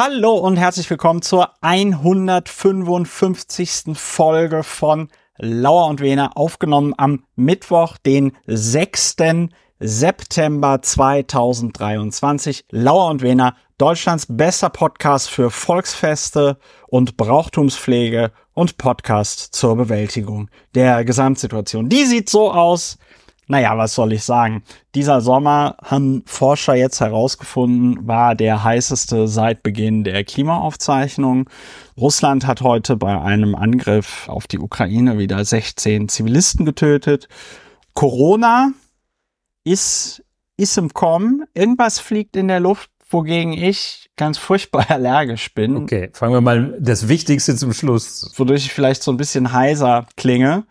Hallo und herzlich willkommen zur 155. Folge von Lauer und Wehner, aufgenommen am Mittwoch, den 6. September 2023. Lauer und Wehner, Deutschlands bester Podcast für Volksfeste und Brauchtumspflege und Podcast zur Bewältigung der Gesamtsituation. Die sieht so aus, naja, was soll ich sagen? Dieser Sommer haben Forscher jetzt herausgefunden, war der heißeste seit Beginn der Klimaaufzeichnung. Russland hat heute bei einem Angriff auf die Ukraine wieder 16 Zivilisten getötet. Corona ist, ist im Kommen. Irgendwas fliegt in der Luft, wogegen ich ganz furchtbar allergisch bin. Okay, fangen wir mal das Wichtigste zum Schluss. Wodurch ich vielleicht so ein bisschen heiser klinge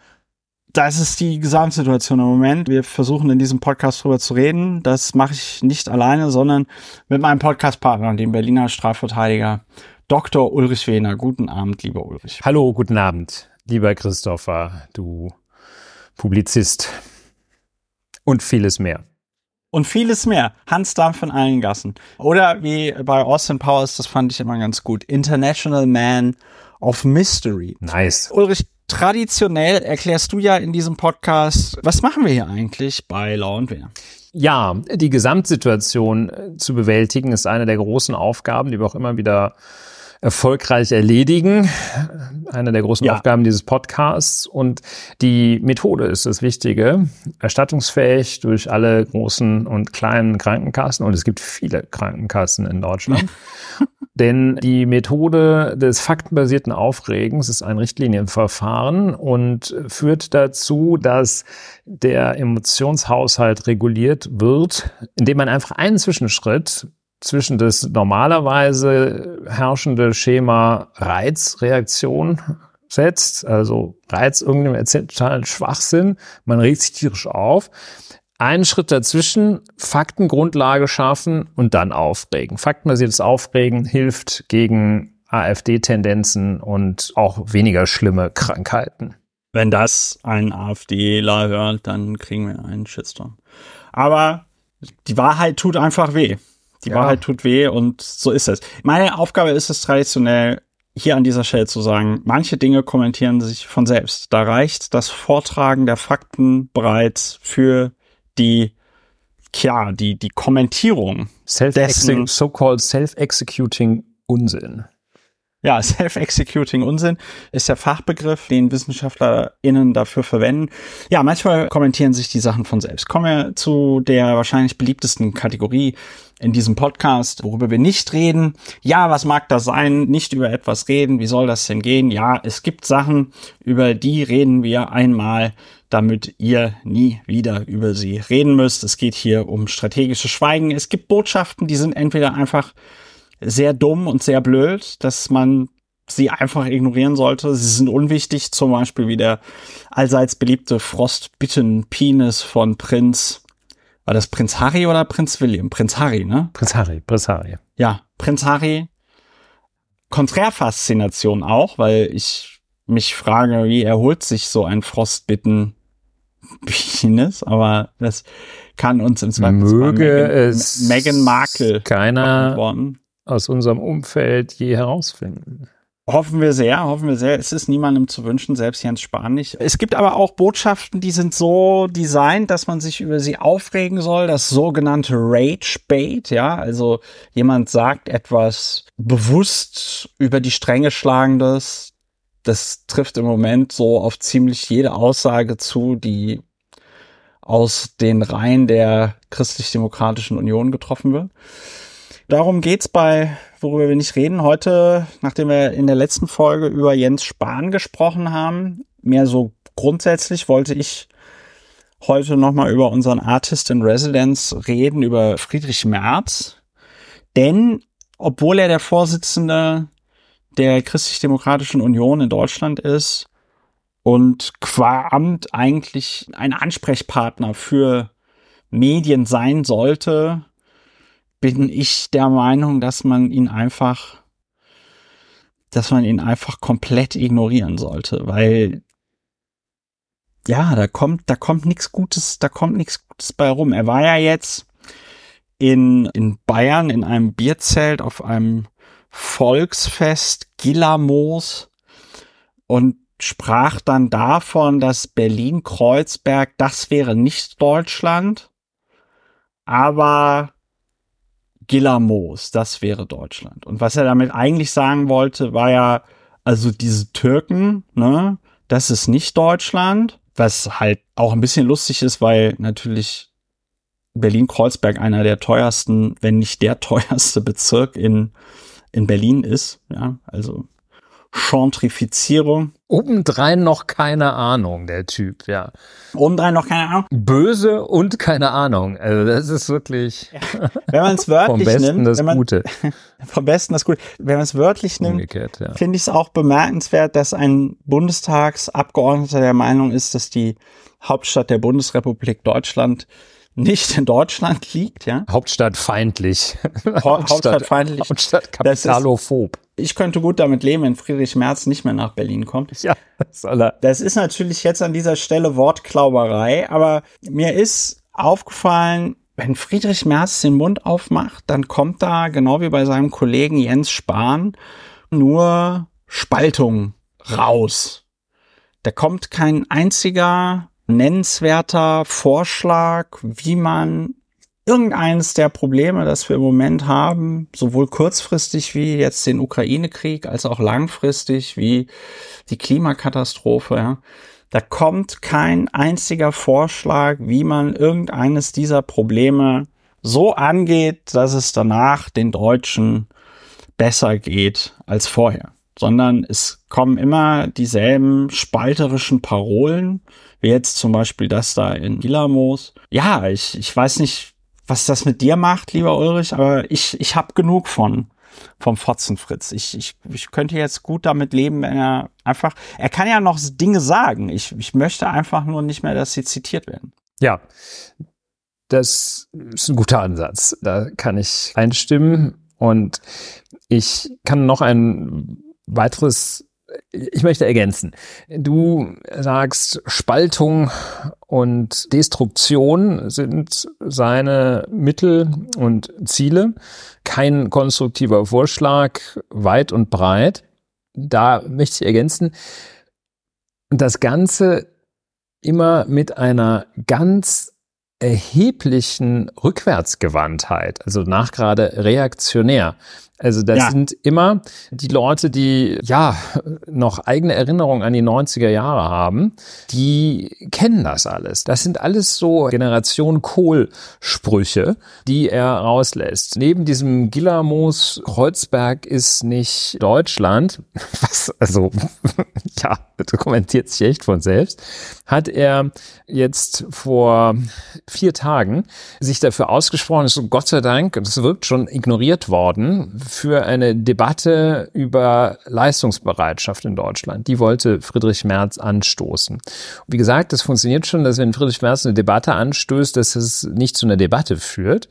das ist die Gesamtsituation im Moment. Wir versuchen in diesem Podcast drüber zu reden. Das mache ich nicht alleine, sondern mit meinem Podcastpartner, dem Berliner Strafverteidiger Dr. Ulrich Wehner. Guten Abend, lieber Ulrich. Hallo, guten Abend, lieber Christopher, du Publizist. Und vieles mehr. Und vieles mehr. Hans Dampf in allen Gassen. Oder wie bei Austin Powers, das fand ich immer ganz gut. International Man of Mystery. Nice. Ulrich, traditionell erklärst du ja in diesem Podcast, was machen wir hier eigentlich bei Law und Wehr? Ja, die Gesamtsituation äh, zu bewältigen ist eine der großen Aufgaben, die wir auch immer wieder erfolgreich erledigen. Eine der großen ja. Aufgaben dieses Podcasts. Und die Methode ist das Wichtige. Erstattungsfähig durch alle großen und kleinen Krankenkassen. Und es gibt viele Krankenkassen in Deutschland. Denn die Methode des faktenbasierten Aufregens ist ein Richtlinienverfahren und führt dazu, dass der Emotionshaushalt reguliert wird, indem man einfach einen Zwischenschritt zwischen das normalerweise herrschende Schema Reizreaktion setzt, also Reiz irgendeinem erzählt Schwachsinn, man regt sich tierisch auf, einen Schritt dazwischen, Faktengrundlage schaffen und dann aufregen. Faktenbasiertes Aufregen hilft gegen AfD-Tendenzen und auch weniger schlimme Krankheiten. Wenn das ein AfDler hört, dann kriegen wir einen Shitstorm. Aber die Wahrheit tut einfach weh. Die ja. Wahrheit tut weh und so ist es. Meine Aufgabe ist es traditionell, hier an dieser Stelle zu sagen, manche Dinge kommentieren sich von selbst. Da reicht das Vortragen der Fakten bereits für die, ja, die, die Kommentierung Self dessen. So-called self-executing Unsinn. Ja, Self-Executing Unsinn ist der Fachbegriff, den WissenschaftlerInnen dafür verwenden. Ja, manchmal kommentieren sich die Sachen von selbst. Kommen wir zu der wahrscheinlich beliebtesten Kategorie in diesem Podcast, worüber wir nicht reden. Ja, was mag das sein? Nicht über etwas reden. Wie soll das denn gehen? Ja, es gibt Sachen, über die reden wir einmal damit ihr nie wieder über sie reden müsst. Es geht hier um strategische Schweigen. Es gibt Botschaften, die sind entweder einfach sehr dumm und sehr blöd, dass man sie einfach ignorieren sollte. Sie sind unwichtig, zum Beispiel wie der allseits beliebte Frostbitten-Penis von Prinz. War das Prinz Harry oder Prinz William? Prinz Harry, ne? Prinz Harry, Prinz Harry. Ja, Prinz Harry. Konträrfaszination auch, weil ich mich frage, wie erholt sich so ein Frostbitten Penis, aber das kann uns im Zweifel Möge es Meghan Markle keiner aus unserem Umfeld je herausfinden. Hoffen wir sehr, hoffen wir sehr. Es ist niemandem zu wünschen, selbst Jens Spahn nicht. Es gibt aber auch Botschaften, die sind so designt, dass man sich über sie aufregen soll. Das sogenannte Rage Bait, ja. Also jemand sagt etwas bewusst über die Stränge schlagendes, das trifft im Moment so auf ziemlich jede Aussage zu, die aus den Reihen der christlich-demokratischen Union getroffen wird. Darum geht's bei, worüber wir nicht reden. Heute, nachdem wir in der letzten Folge über Jens Spahn gesprochen haben, mehr so grundsätzlich wollte ich heute nochmal über unseren Artist in Residence reden, über Friedrich Merz. Denn, obwohl er der Vorsitzende der Christlich-Demokratischen Union in Deutschland ist und qua Amt eigentlich ein Ansprechpartner für Medien sein sollte, bin ich der Meinung, dass man ihn einfach, dass man ihn einfach komplett ignorieren sollte, weil ja, da kommt, da kommt nichts Gutes, da kommt nichts Gutes bei rum. Er war ja jetzt in, in Bayern in einem Bierzelt auf einem Volksfest Gillamos und sprach dann davon, dass Berlin-Kreuzberg, das wäre nicht Deutschland, aber Gillamos, das wäre Deutschland. Und was er damit eigentlich sagen wollte, war ja, also diese Türken, ne, das ist nicht Deutschland, was halt auch ein bisschen lustig ist, weil natürlich Berlin-Kreuzberg einer der teuersten, wenn nicht der teuerste Bezirk in, in Berlin ist. Ja, also Gentrifizierung. Obendrein noch keine Ahnung, der Typ, ja. Obendrein noch keine Ahnung. Böse und keine Ahnung. Also das ist wirklich. Ja. Wenn man es wörtlich vom Besten nimmt, das man, Gute. vom Besten das Gute. Wenn man es wörtlich nimmt, Umgekehrt, ja. finde ich es auch bemerkenswert, dass ein Bundestagsabgeordneter der Meinung ist, dass die Hauptstadt der Bundesrepublik Deutschland nicht in Deutschland liegt, ja. Hauptstadt feindlich. Hauptstadt feindlich. Hauptstadt Das ist- kapitalophob. Ich könnte gut damit leben, wenn Friedrich Merz nicht mehr nach Berlin kommt. Ja, soll er. Das ist natürlich jetzt an dieser Stelle Wortklauberei, aber mir ist aufgefallen, wenn Friedrich Merz den Mund aufmacht, dann kommt da, genau wie bei seinem Kollegen Jens Spahn, nur Spaltung raus. Da kommt kein einziger nennenswerter Vorschlag, wie man irgendeines der Probleme, das wir im Moment haben, sowohl kurzfristig wie jetzt den Ukraine-Krieg, als auch langfristig wie die Klimakatastrophe, ja. Da kommt kein einziger Vorschlag, wie man irgendeines dieser Probleme so angeht, dass es danach den Deutschen besser geht als vorher, sondern es kommen immer dieselben spalterischen Parolen, wie jetzt zum Beispiel das da in Gilamos. Ja, ich, ich weiß nicht, was das mit dir macht, lieber Ulrich, aber ich, ich habe genug von vom Fotzenfritz. Ich, ich, ich könnte jetzt gut damit leben, wenn er einfach, er kann ja noch Dinge sagen. Ich, ich möchte einfach nur nicht mehr, dass sie zitiert werden. Ja, das ist ein guter Ansatz. Da kann ich einstimmen. Und ich kann noch ein weiteres, ich möchte ergänzen. Du sagst, Spaltung und Destruktion sind seine Mittel und Ziele. Kein konstruktiver Vorschlag, weit und breit. Da möchte ich ergänzen, das Ganze immer mit einer ganz erheblichen Rückwärtsgewandtheit, also nachgerade reaktionär. Also das Ja. sind immer die Leute, die ja noch eigene Erinnerungen an die 90er Jahre haben, die kennen das alles. Das sind alles so Generation Kohl-Sprüche, die er rauslässt. Neben diesem Gillamos Kreuzberg ist nicht Deutschland, was also ja, das kommentiert sich echt von selbst, hat er jetzt vor vier Tagen sich dafür ausgesprochen, ist so Gott sei Dank, das wirkt schon ignoriert worden, für eine Debatte über Leistungsbereitschaft in Deutschland. Die wollte Friedrich Merz anstoßen. Wie gesagt, das funktioniert schon, dass wenn Friedrich Merz eine Debatte anstößt, dass es nicht zu einer Debatte führt.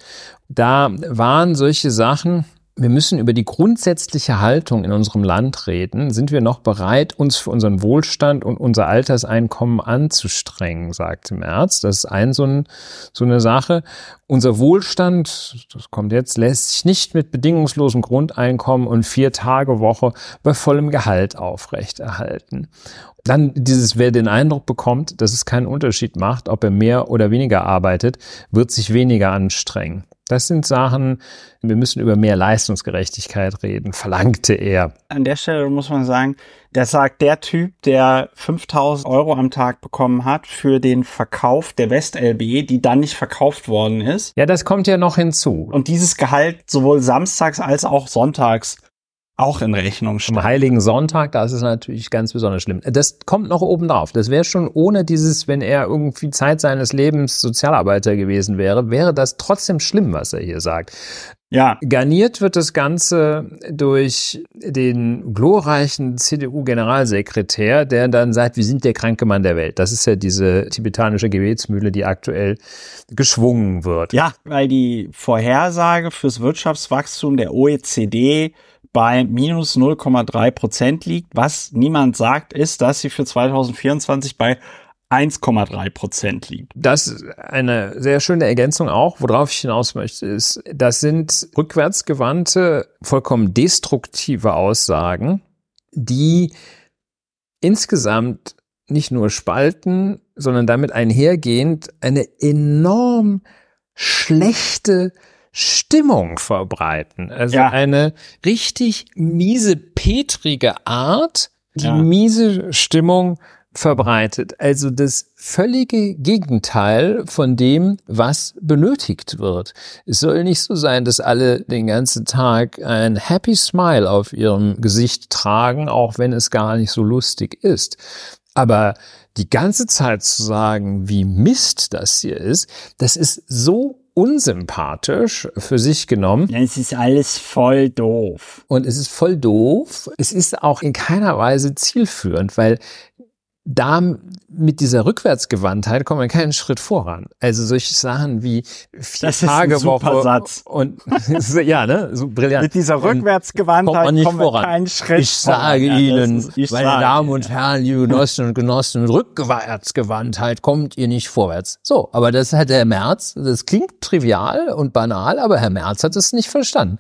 Da waren solche Sachen, wir müssen über die grundsätzliche Haltung in unserem Land reden. Sind wir noch bereit, uns für unseren Wohlstand und unser Alterseinkommen anzustrengen, sagte Merz. Das ist ein so, ein, so eine Sache. Unser Wohlstand, das kommt jetzt, lässt sich nicht mit bedingungslosem Grundeinkommen und vier Tage Woche bei vollem Gehalt aufrechterhalten. Dann dieses, wer den Eindruck bekommt, dass es keinen Unterschied macht, ob er mehr oder weniger arbeitet, wird sich weniger anstrengen. Das sind Sachen, wir müssen über mehr Leistungsgerechtigkeit reden, verlangte er. An der Stelle muss man sagen, das sagt der Typ, der 5000 Euro am Tag bekommen hat für den Verkauf der West-LB, die dann nicht verkauft worden ist. Ja, das kommt ja noch hinzu. Und dieses Gehalt sowohl samstags als auch sonntags auch in Rechnung Am stellt. Heiligen Sonntag, da ist es natürlich ganz besonders schlimm. Das kommt noch oben drauf. Das wäre schon ohne dieses, wenn er irgendwie Zeit seines Lebens Sozialarbeiter gewesen wäre, wäre das trotzdem schlimm, was er hier sagt. Ja, Garniert wird das Ganze durch den glorreichen CDU-Generalsekretär, der dann sagt, wir sind der kranke Mann der Welt. Das ist ja diese tibetanische Gebetsmühle, die aktuell geschwungen wird. ja, weil die Vorhersage fürs Wirtschaftswachstum der OECD bei minus 0,3 Prozent liegt. Was niemand sagt, ist, dass sie für 2024 bei 1,3 Prozent liegt. Das ist eine sehr schöne Ergänzung auch. Worauf ich hinaus möchte, ist, das sind rückwärtsgewandte, vollkommen destruktive Aussagen, die insgesamt nicht nur spalten, sondern damit einhergehend eine enorm schlechte Stimmung verbreiten. Also ja. eine richtig miese, petrige Art, die ja. miese Stimmung verbreitet. Also das völlige Gegenteil von dem, was benötigt wird. Es soll nicht so sein, dass alle den ganzen Tag ein Happy Smile auf ihrem Gesicht tragen, auch wenn es gar nicht so lustig ist. Aber die ganze Zeit zu sagen, wie Mist das hier ist, das ist so unsympathisch für sich genommen. Es ist alles voll doof. Und es ist voll doof. Es ist auch in keiner Weise zielführend, weil da mit dieser Rückwärtsgewandtheit kommen wir keinen Schritt voran. Also solche Sachen wie vier das Tage ist ein super Woche Satz. und ja, ne, so brillant. Mit dieser Rückwärtsgewandtheit kommt kommen wir keinen Schritt Ich sage voran. Ihnen, ja, ist, meine Damen und Herren, liebe Genossinnen und Genossen, mit Rückwärtsgewandtheit kommt ihr nicht vorwärts. So, aber das hat Herr Merz, das klingt trivial und banal, aber Herr Merz hat es nicht verstanden.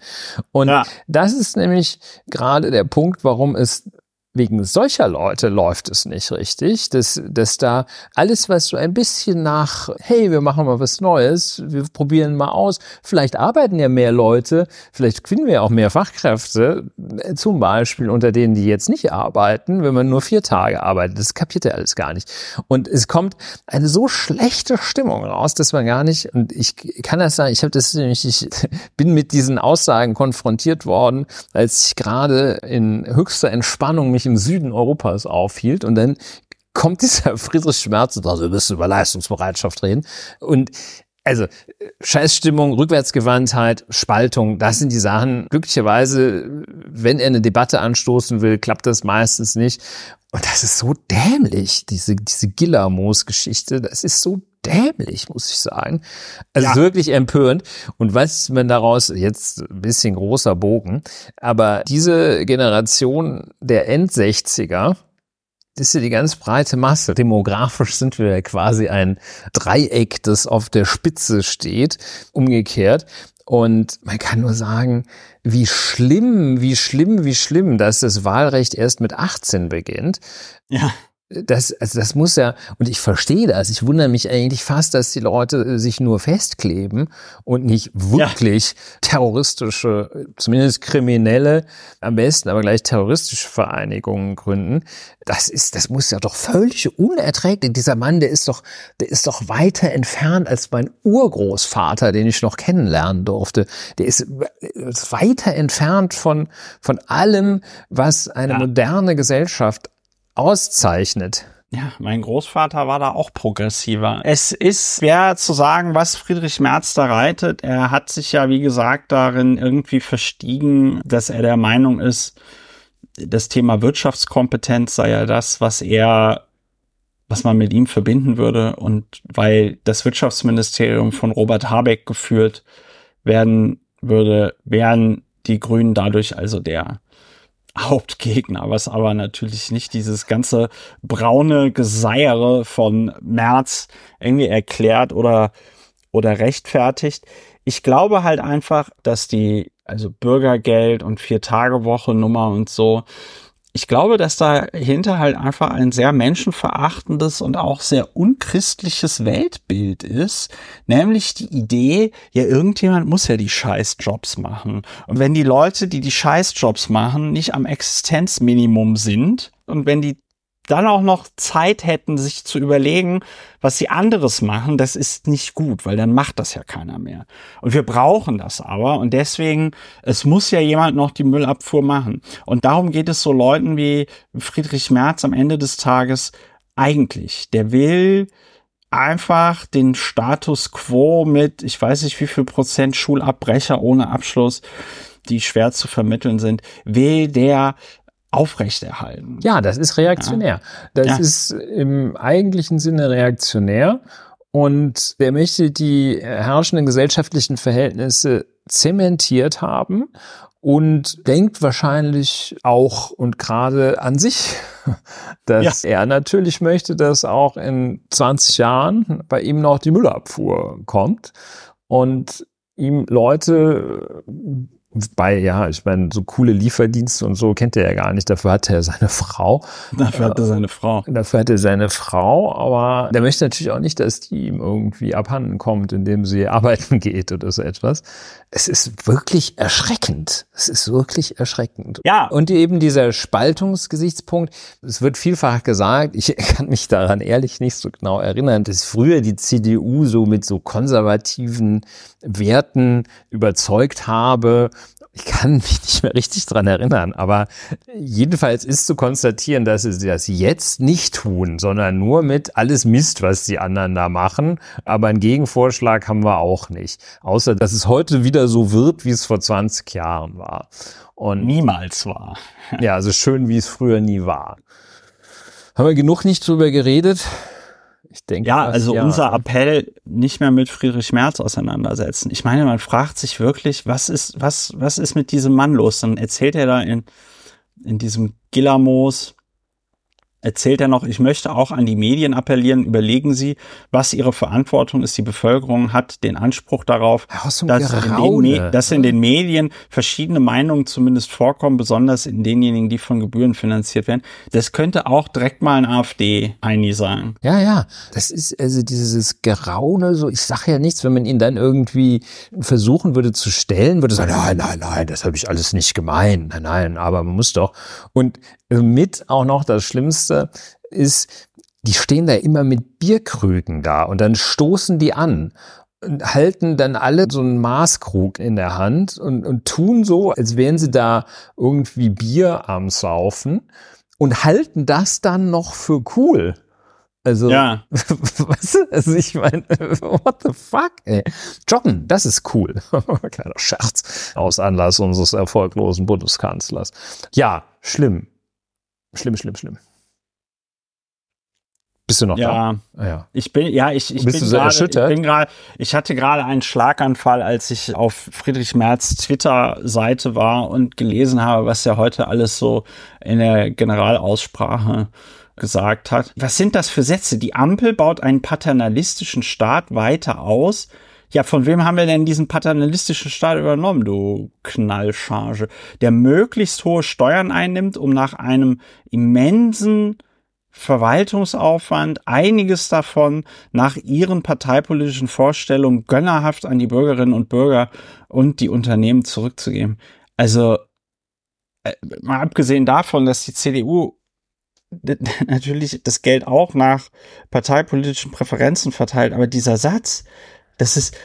Und ja. das ist nämlich gerade der Punkt, warum es wegen solcher Leute läuft es nicht richtig, dass, dass da alles, was so ein bisschen nach, hey, wir machen mal was Neues, wir probieren mal aus, vielleicht arbeiten ja mehr Leute, vielleicht finden wir auch mehr Fachkräfte, zum Beispiel unter denen, die jetzt nicht arbeiten, wenn man nur vier Tage arbeitet, das kapiert er alles gar nicht. Und es kommt eine so schlechte Stimmung raus, dass man gar nicht, und ich kann das sagen, ich habe das nämlich, ich bin mit diesen Aussagen konfrontiert worden, als ich gerade in höchster Entspannung mich im Süden Europas aufhielt und dann kommt dieser Friedrich Schmerz und also wir müssen über Leistungsbereitschaft reden und also Scheißstimmung, Rückwärtsgewandtheit, Spaltung, das sind die Sachen. Glücklicherweise, wenn er eine Debatte anstoßen will, klappt das meistens nicht. Und das ist so dämlich, diese, diese Gillermoos-Geschichte. Das ist so dämlich, muss ich sagen. Also ja. wirklich empörend. Und was man daraus, jetzt ein bisschen großer Bogen, aber diese Generation der End-60er, das ist ja die ganz breite Masse. Demografisch sind wir quasi ein Dreieck, das auf der Spitze steht, umgekehrt. Und man kann nur sagen, wie schlimm, wie schlimm, wie schlimm, dass das Wahlrecht erst mit 18 beginnt. Ja das, also das muss ja, und ich verstehe das, ich wundere mich eigentlich fast, dass die Leute äh, sich nur festkleben und nicht wirklich ja. terroristische, zumindest kriminelle, am besten aber gleich terroristische Vereinigungen gründen. Das ist, das muss ja doch völlig unerträglich. Dieser Mann, der ist doch, der ist doch weiter entfernt als mein Urgroßvater, den ich noch kennenlernen durfte. Der ist, ist weiter entfernt von, von allem, was eine ja. moderne Gesellschaft auszeichnet. Ja, mein Großvater war da auch progressiver. Es ist schwer zu sagen, was Friedrich Merz da reitet. Er hat sich ja, wie gesagt, darin irgendwie verstiegen, dass er der Meinung ist, das Thema Wirtschaftskompetenz sei ja das, was er, was man mit ihm verbinden würde. Und weil das Wirtschaftsministerium von Robert Habeck geführt werden würde, wären die Grünen dadurch also der Hauptgegner, was aber natürlich nicht dieses ganze braune Geseiere von März irgendwie erklärt oder, oder rechtfertigt. Ich glaube halt einfach, dass die, also Bürgergeld und Vier-Tage-Woche-Nummer und so, ich glaube, dass dahinter halt einfach ein sehr menschenverachtendes und auch sehr unchristliches Weltbild ist, nämlich die Idee, ja, irgendjemand muss ja die Scheißjobs machen. Und wenn die Leute, die die Scheißjobs machen, nicht am Existenzminimum sind und wenn die dann auch noch Zeit hätten, sich zu überlegen, was sie anderes machen, das ist nicht gut, weil dann macht das ja keiner mehr. Und wir brauchen das aber und deswegen, es muss ja jemand noch die Müllabfuhr machen. Und darum geht es so Leuten wie Friedrich Merz am Ende des Tages eigentlich. Der will einfach den Status quo mit, ich weiß nicht wie viel Prozent Schulabbrecher ohne Abschluss, die schwer zu vermitteln sind, will der aufrechterhalten. Ja, das ist reaktionär. Das ja. ist im eigentlichen Sinne reaktionär und der möchte die herrschenden gesellschaftlichen Verhältnisse zementiert haben und denkt wahrscheinlich auch und gerade an sich, dass ja. er natürlich möchte, dass auch in 20 Jahren bei ihm noch die Müllabfuhr kommt und ihm Leute bei, ja, ich meine, so coole Lieferdienste und so kennt er ja gar nicht. Dafür hat er seine Frau. Dafür hat er seine Frau. Dafür hat er seine Frau, aber der möchte natürlich auch nicht, dass die ihm irgendwie abhanden kommt, indem sie arbeiten geht oder so etwas. Es ist wirklich erschreckend. Es ist wirklich erschreckend. Ja. Und eben dieser Spaltungsgesichtspunkt, es wird vielfach gesagt, ich kann mich daran ehrlich nicht so genau erinnern, dass früher die CDU so mit so konservativen Werten überzeugt habe ich kann mich nicht mehr richtig dran erinnern, aber jedenfalls ist zu konstatieren, dass sie das jetzt nicht tun, sondern nur mit alles Mist, was die anderen da machen. Aber einen Gegenvorschlag haben wir auch nicht. Außer, dass es heute wieder so wird, wie es vor 20 Jahren war. Und niemals war. ja, also schön, wie es früher nie war. Haben wir genug nicht drüber geredet? Ich denke. Ja, also ja. unser Appell, nicht mehr mit Friedrich Merz auseinandersetzen. Ich meine, man fragt sich wirklich, was ist, was, was ist mit diesem Mann los? Dann erzählt er da in, in diesem Gillamos, erzählt er noch, ich möchte auch an die Medien appellieren, überlegen Sie, was Ihre Verantwortung ist. Die Bevölkerung hat den Anspruch darauf, dass, in den, dass, in den, Medien verschiedene Meinungen zumindest vorkommen, besonders in denjenigen, die von Gebühren finanziert werden. Das könnte auch direkt mal ein AfD-Heini sagen. Ja, ja, das ist also dieses Geraune, so ich sage ja nichts, wenn man ihn dann irgendwie versuchen würde zu stellen, würde sagen, nein, nein, nein, das habe ich alles nicht gemeint, nein, nein, aber man muss doch. Und mit auch noch das Schlimmste ist, die stehen da immer mit Bierkrügen da und dann stoßen die an und halten dann alle so einen Maßkrug in der Hand und, und tun so, als wären sie da irgendwie Bier am Saufen und halten das dann noch für cool. Also, ja. was? Also ich meine, what the fuck, ey? Joggen, das ist cool. Kleiner Scherz aus Anlass unseres erfolglosen Bundeskanzlers. Ja, schlimm. Schlimm, schlimm, schlimm. Bist du noch ja, da? Ah, ja, ich bin, ja, ich, ich Bist bin du so grade, erschüttert? Ich bin gerade, ich hatte gerade einen Schlaganfall, als ich auf Friedrich Merz Twitter-Seite war und gelesen habe, was er heute alles so in der Generalaussprache gesagt hat. Was sind das für Sätze? Die Ampel baut einen paternalistischen Staat weiter aus. Ja, von wem haben wir denn diesen paternalistischen Staat übernommen, du Knallcharge, der möglichst hohe Steuern einnimmt, um nach einem immensen Verwaltungsaufwand, einiges davon nach ihren parteipolitischen Vorstellungen gönnerhaft an die Bürgerinnen und Bürger und die Unternehmen zurückzugeben. Also, äh, mal abgesehen davon, dass die CDU natürlich das Geld auch nach parteipolitischen Präferenzen verteilt, aber dieser Satz, das ist,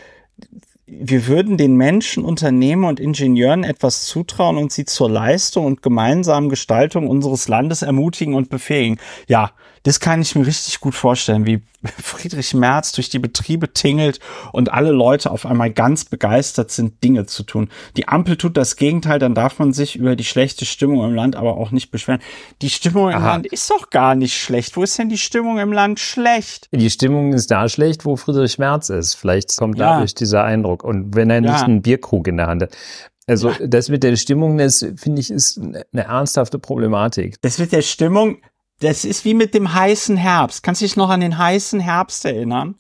wir würden den Menschen, Unternehmen und Ingenieuren etwas zutrauen und sie zur Leistung und gemeinsamen Gestaltung unseres Landes ermutigen und befähigen. Ja, das kann ich mir richtig gut vorstellen, wie Friedrich Merz durch die Betriebe tingelt und alle Leute auf einmal ganz begeistert sind, Dinge zu tun. Die Ampel tut das Gegenteil, dann darf man sich über die schlechte Stimmung im Land aber auch nicht beschweren. Die Stimmung im Aha. Land ist doch gar nicht schlecht. Wo ist denn die Stimmung im Land schlecht? Die Stimmung ist da schlecht, wo Friedrich Merz ist. Vielleicht kommt ja. dadurch dieser Eindruck. Und wenn er nicht ja. einen Bierkrug in der Hand hat. Also ja. das mit der Stimmung, das finde ich, ist eine ernsthafte Problematik. Das mit der Stimmung, das ist wie mit dem heißen Herbst. Kannst du dich noch an den heißen Herbst erinnern?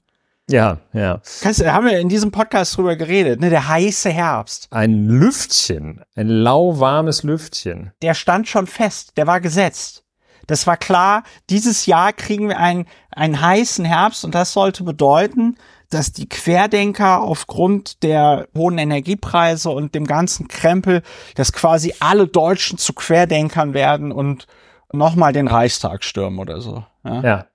Ja, ja. Kannst, haben wir in diesem Podcast drüber geredet, ne? Der heiße Herbst. Ein Lüftchen, ein lauwarmes Lüftchen. Der stand schon fest, der war gesetzt. Das war klar, dieses Jahr kriegen wir einen, einen heißen Herbst und das sollte bedeuten, dass die Querdenker aufgrund der hohen Energiepreise und dem ganzen Krempel, dass quasi alle Deutschen zu Querdenkern werden und nochmal den Reichstag stürmen oder so. Ja. ja.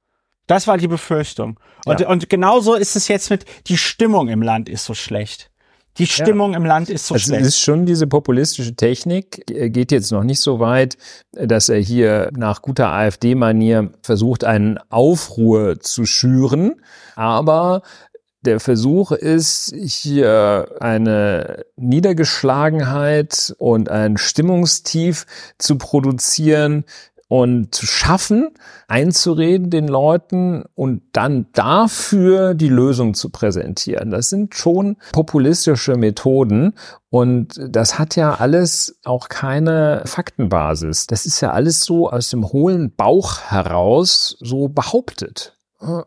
Das war die Befürchtung. Und, ja. und genauso ist es jetzt mit, die Stimmung im Land ist so schlecht. Die Stimmung ja. im Land ist so also schlecht. Es ist schon diese populistische Technik, er geht jetzt noch nicht so weit, dass er hier nach guter AfD-Manier versucht, einen Aufruhr zu schüren. Aber der Versuch ist, hier eine Niedergeschlagenheit und ein Stimmungstief zu produzieren, und zu schaffen, einzureden den Leuten und dann dafür die Lösung zu präsentieren. Das sind schon populistische Methoden und das hat ja alles auch keine Faktenbasis. Das ist ja alles so aus dem hohlen Bauch heraus so behauptet.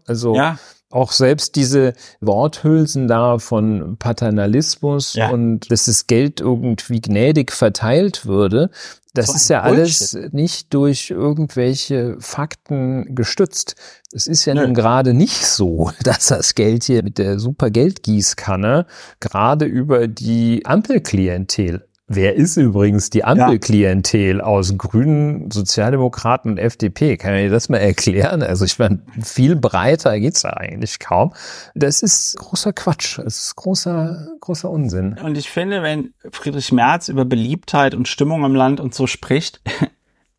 Also ja auch selbst diese Worthülsen da von Paternalismus ja. und dass das Geld irgendwie gnädig verteilt würde, das so ist ja Bullshit. alles nicht durch irgendwelche Fakten gestützt. Es ist ja Nö. nun gerade nicht so, dass das Geld hier mit der super Geldgießkanne gerade über die Ampelklientel Wer ist übrigens die Ampelklientel aus Grünen, Sozialdemokraten und FDP? Kann ich das mal erklären? Also ich meine, viel breiter geht's da eigentlich kaum. Das ist großer Quatsch. Das ist großer, großer Unsinn. Und ich finde, wenn Friedrich Merz über Beliebtheit und Stimmung im Land und so spricht,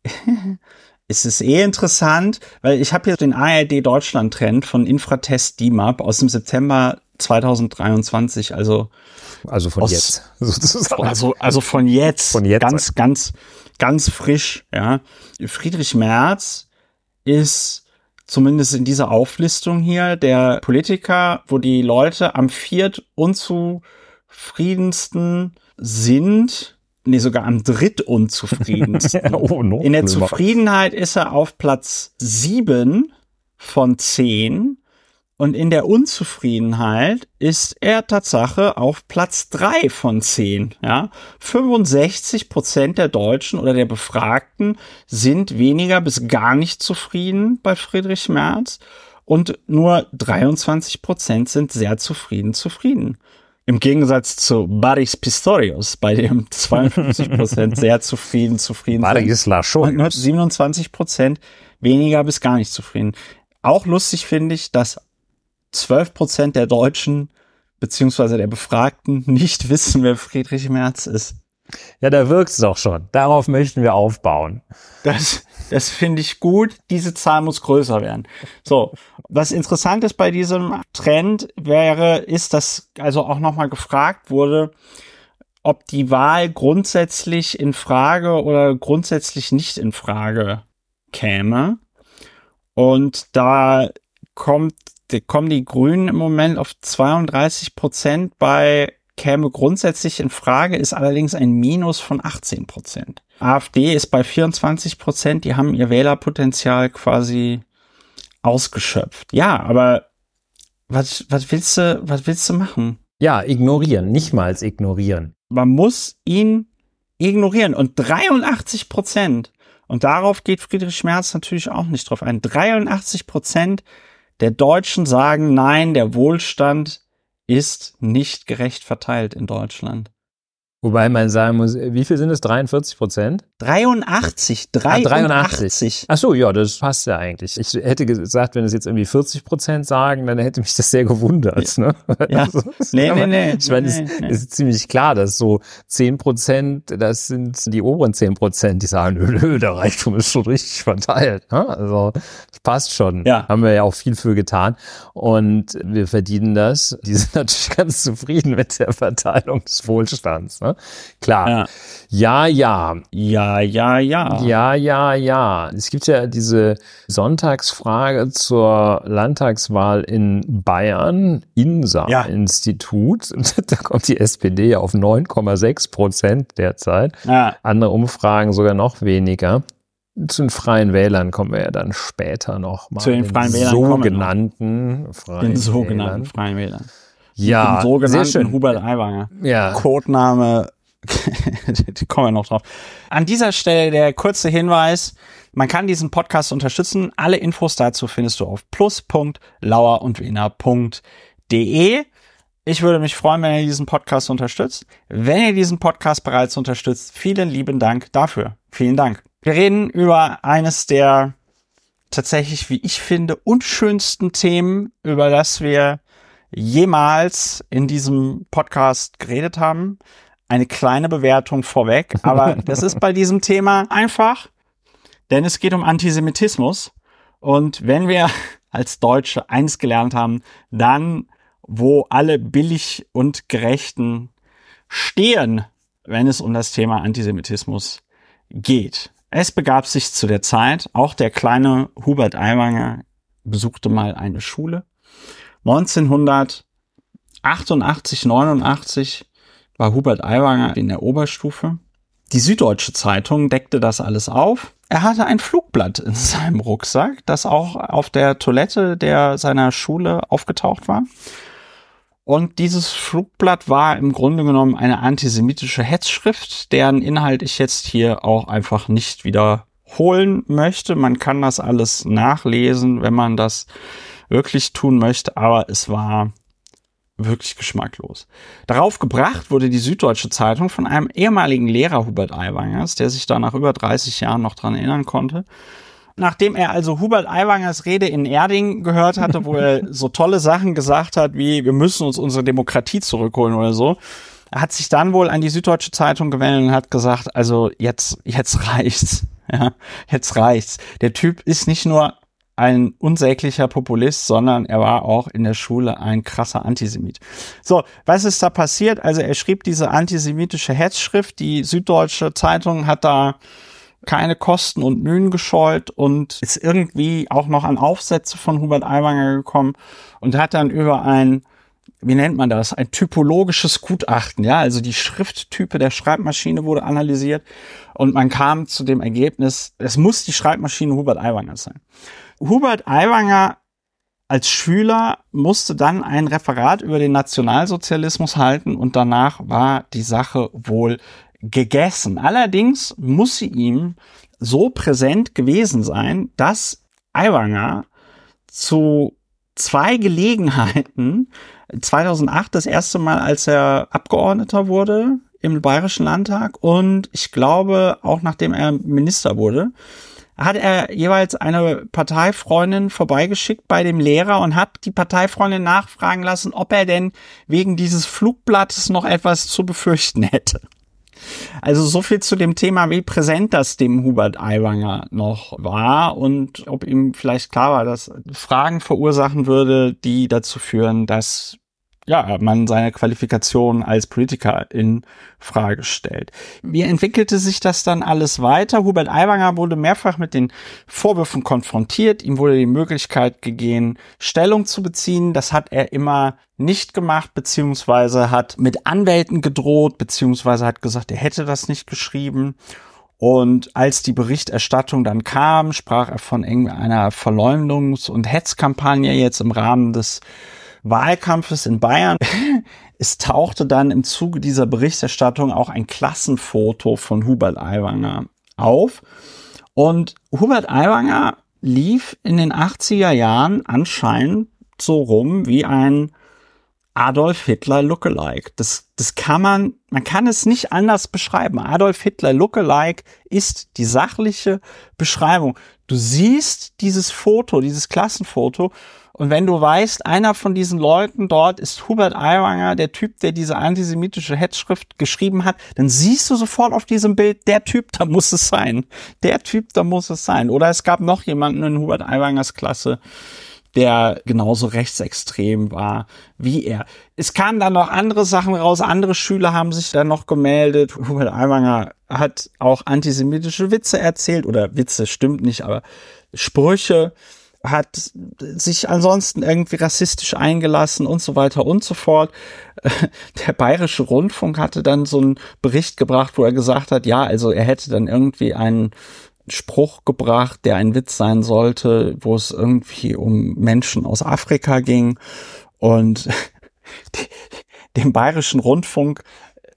ist es eh interessant, weil ich habe hier den ARD Deutschland Trend von Infratest DIMAP aus dem September 2023, also also von aus, jetzt sozusagen. Also, also von jetzt. Von jetzt. Ganz, ganz, ganz frisch, ja. Friedrich Merz ist zumindest in dieser Auflistung hier der Politiker, wo die Leute am viert unzufriedensten sind, nee, sogar am drittunzufriedensten. oh, no, in der Zufriedenheit ist er auf Platz sieben von zehn und in der Unzufriedenheit ist er Tatsache auf Platz drei von zehn. Ja? 65 Prozent der Deutschen oder der Befragten sind weniger bis gar nicht zufrieden bei Friedrich Merz und nur 23 Prozent sind sehr zufrieden zufrieden. Im Gegensatz zu Baris Pistorius, bei dem 52 Prozent sehr zufrieden zufrieden Baris sind. Und nur 27 Prozent weniger bis gar nicht zufrieden. Auch lustig finde ich, dass 12 Prozent der Deutschen beziehungsweise der Befragten nicht wissen, wer Friedrich Merz ist. Ja, da wirkt's doch schon. Darauf möchten wir aufbauen. Das, das finde ich gut. Diese Zahl muss größer werden. So, was interessant ist bei diesem Trend wäre, ist, dass also auch nochmal gefragt wurde, ob die Wahl grundsätzlich in Frage oder grundsätzlich nicht in Frage käme. Und da kommt kommen die Grünen im Moment auf 32 Prozent bei käme grundsätzlich in Frage, ist allerdings ein Minus von 18 Prozent. AfD ist bei 24 Prozent, die haben ihr Wählerpotenzial quasi ausgeschöpft. Ja, aber was, was willst du, was willst du machen? Ja, ignorieren, nicht mal ignorieren. Man muss ihn ignorieren und 83 Prozent. Und darauf geht Friedrich Schmerz natürlich auch nicht drauf ein. 83 Prozent der Deutschen sagen, nein, der Wohlstand ist nicht gerecht verteilt in Deutschland. Wobei man sagen muss, wie viel sind es? 43 Prozent? 83, 83. Ah, 83. Ach so, ja, das passt ja eigentlich. Ich hätte gesagt, wenn es jetzt irgendwie 40 Prozent sagen, dann hätte mich das sehr gewundert. Ne? Ja. Also, nee, nee, nee. Ich meine, nee, es nee. ist ziemlich klar, dass so 10 Prozent, das sind die oberen 10 Prozent, die sagen, nö, nö, der Reichtum ist schon richtig verteilt. Ne? Also, das passt schon. Ja. Haben wir ja auch viel für getan. Und wir verdienen das. Die sind natürlich ganz zufrieden mit der Verteilung des Wohlstands. Ne? Klar. Ja. ja, ja. Ja, ja, ja. Ja, ja, ja. Es gibt ja diese Sonntagsfrage zur Landtagswahl in Bayern, INSA-Institut. Ja. Da kommt die SPD auf 9,6 Prozent derzeit. Ja. Andere Umfragen sogar noch weniger. Zu den freien Wählern kommen wir ja dann später noch mal. Zu den freien Wählern sogenannten freien den sogenannten Wählern. freien Wählern. Ja, den sogenannten Hubert Aiwanger. Ja. Codename, die kommen wir noch drauf. An dieser Stelle der kurze Hinweis, man kann diesen Podcast unterstützen. Alle Infos dazu findest du auf plus.lauerundwiener.de. Ich würde mich freuen, wenn ihr diesen Podcast unterstützt. Wenn ihr diesen Podcast bereits unterstützt, vielen lieben Dank dafür. Vielen Dank. Wir reden über eines der tatsächlich, wie ich finde, unschönsten Themen, über das wir jemals in diesem Podcast geredet haben. Eine kleine Bewertung vorweg, aber das ist bei diesem Thema einfach, denn es geht um Antisemitismus. Und wenn wir als Deutsche eins gelernt haben, dann wo alle billig und gerechten stehen, wenn es um das Thema Antisemitismus geht. Es begab sich zu der Zeit, auch der kleine Hubert Aiwanger besuchte mal eine Schule. 1988, 89 war Hubert Aiwanger in der Oberstufe. Die Süddeutsche Zeitung deckte das alles auf. Er hatte ein Flugblatt in seinem Rucksack, das auch auf der Toilette der seiner Schule aufgetaucht war. Und dieses Flugblatt war im Grunde genommen eine antisemitische Hetzschrift, deren Inhalt ich jetzt hier auch einfach nicht wiederholen möchte. Man kann das alles nachlesen, wenn man das wirklich tun möchte, aber es war wirklich geschmacklos. Darauf gebracht wurde die Süddeutsche Zeitung von einem ehemaligen Lehrer Hubert Aiwangers, der sich da nach über 30 Jahren noch dran erinnern konnte. Nachdem er also Hubert Aiwangers Rede in Erding gehört hatte, wo er so tolle Sachen gesagt hat, wie wir müssen uns unsere Demokratie zurückholen oder so, hat sich dann wohl an die Süddeutsche Zeitung gewendet und hat gesagt, also jetzt, jetzt reicht's. Ja, jetzt reicht's. Der Typ ist nicht nur ein unsäglicher Populist, sondern er war auch in der Schule ein krasser Antisemit. So, was ist da passiert? Also er schrieb diese antisemitische Hetzschrift. Die Süddeutsche Zeitung hat da keine Kosten und Mühen gescheut und ist irgendwie auch noch an Aufsätze von Hubert Aiwanger gekommen und hat dann über ein wie nennt man das, ein typologisches Gutachten, ja, also die Schrifttype der Schreibmaschine wurde analysiert und man kam zu dem Ergebnis, es muss die Schreibmaschine Hubert Aiwanger sein. Hubert Aiwanger als Schüler musste dann ein Referat über den Nationalsozialismus halten und danach war die Sache wohl gegessen. Allerdings muss sie ihm so präsent gewesen sein, dass Aiwanger zu zwei Gelegenheiten 2008 das erste Mal, als er Abgeordneter wurde im Bayerischen Landtag und ich glaube auch nachdem er Minister wurde, hat er jeweils eine Parteifreundin vorbeigeschickt bei dem Lehrer und hat die Parteifreundin nachfragen lassen, ob er denn wegen dieses Flugblattes noch etwas zu befürchten hätte. Also so viel zu dem Thema, wie präsent das dem Hubert Aiwanger noch war und ob ihm vielleicht klar war, dass Fragen verursachen würde, die dazu führen, dass ja, man seine Qualifikation als Politiker in Frage stellt. Wie entwickelte sich das dann alles weiter? Hubert Aiwanger wurde mehrfach mit den Vorwürfen konfrontiert. Ihm wurde die Möglichkeit gegeben, Stellung zu beziehen. Das hat er immer nicht gemacht, beziehungsweise hat mit Anwälten gedroht, beziehungsweise hat gesagt, er hätte das nicht geschrieben. Und als die Berichterstattung dann kam, sprach er von einer Verleumdungs- und Hetzkampagne jetzt im Rahmen des Wahlkampfes in Bayern. Es tauchte dann im Zuge dieser Berichterstattung auch ein Klassenfoto von Hubert Aiwanger auf. Und Hubert Aiwanger lief in den 80er Jahren anscheinend so rum wie ein Adolf Hitler Lookalike. Das, das kann man, man kann es nicht anders beschreiben. Adolf Hitler Lookalike ist die sachliche Beschreibung. Du siehst dieses Foto, dieses Klassenfoto und wenn du weißt, einer von diesen Leuten dort ist Hubert Aiwanger, der Typ, der diese antisemitische Hetzschrift geschrieben hat, dann siehst du sofort auf diesem Bild, der Typ, da muss es sein. Der Typ, da muss es sein. Oder es gab noch jemanden in Hubert Aiwangers Klasse, der genauso rechtsextrem war wie er. Es kamen dann noch andere Sachen raus, andere Schüler haben sich dann noch gemeldet. Hubert Aiwanger hat auch antisemitische Witze erzählt, oder Witze stimmt nicht, aber Sprüche hat sich ansonsten irgendwie rassistisch eingelassen und so weiter und so fort. Der Bayerische Rundfunk hatte dann so einen Bericht gebracht, wo er gesagt hat, ja, also er hätte dann irgendwie einen Spruch gebracht, der ein Witz sein sollte, wo es irgendwie um Menschen aus Afrika ging und dem Bayerischen Rundfunk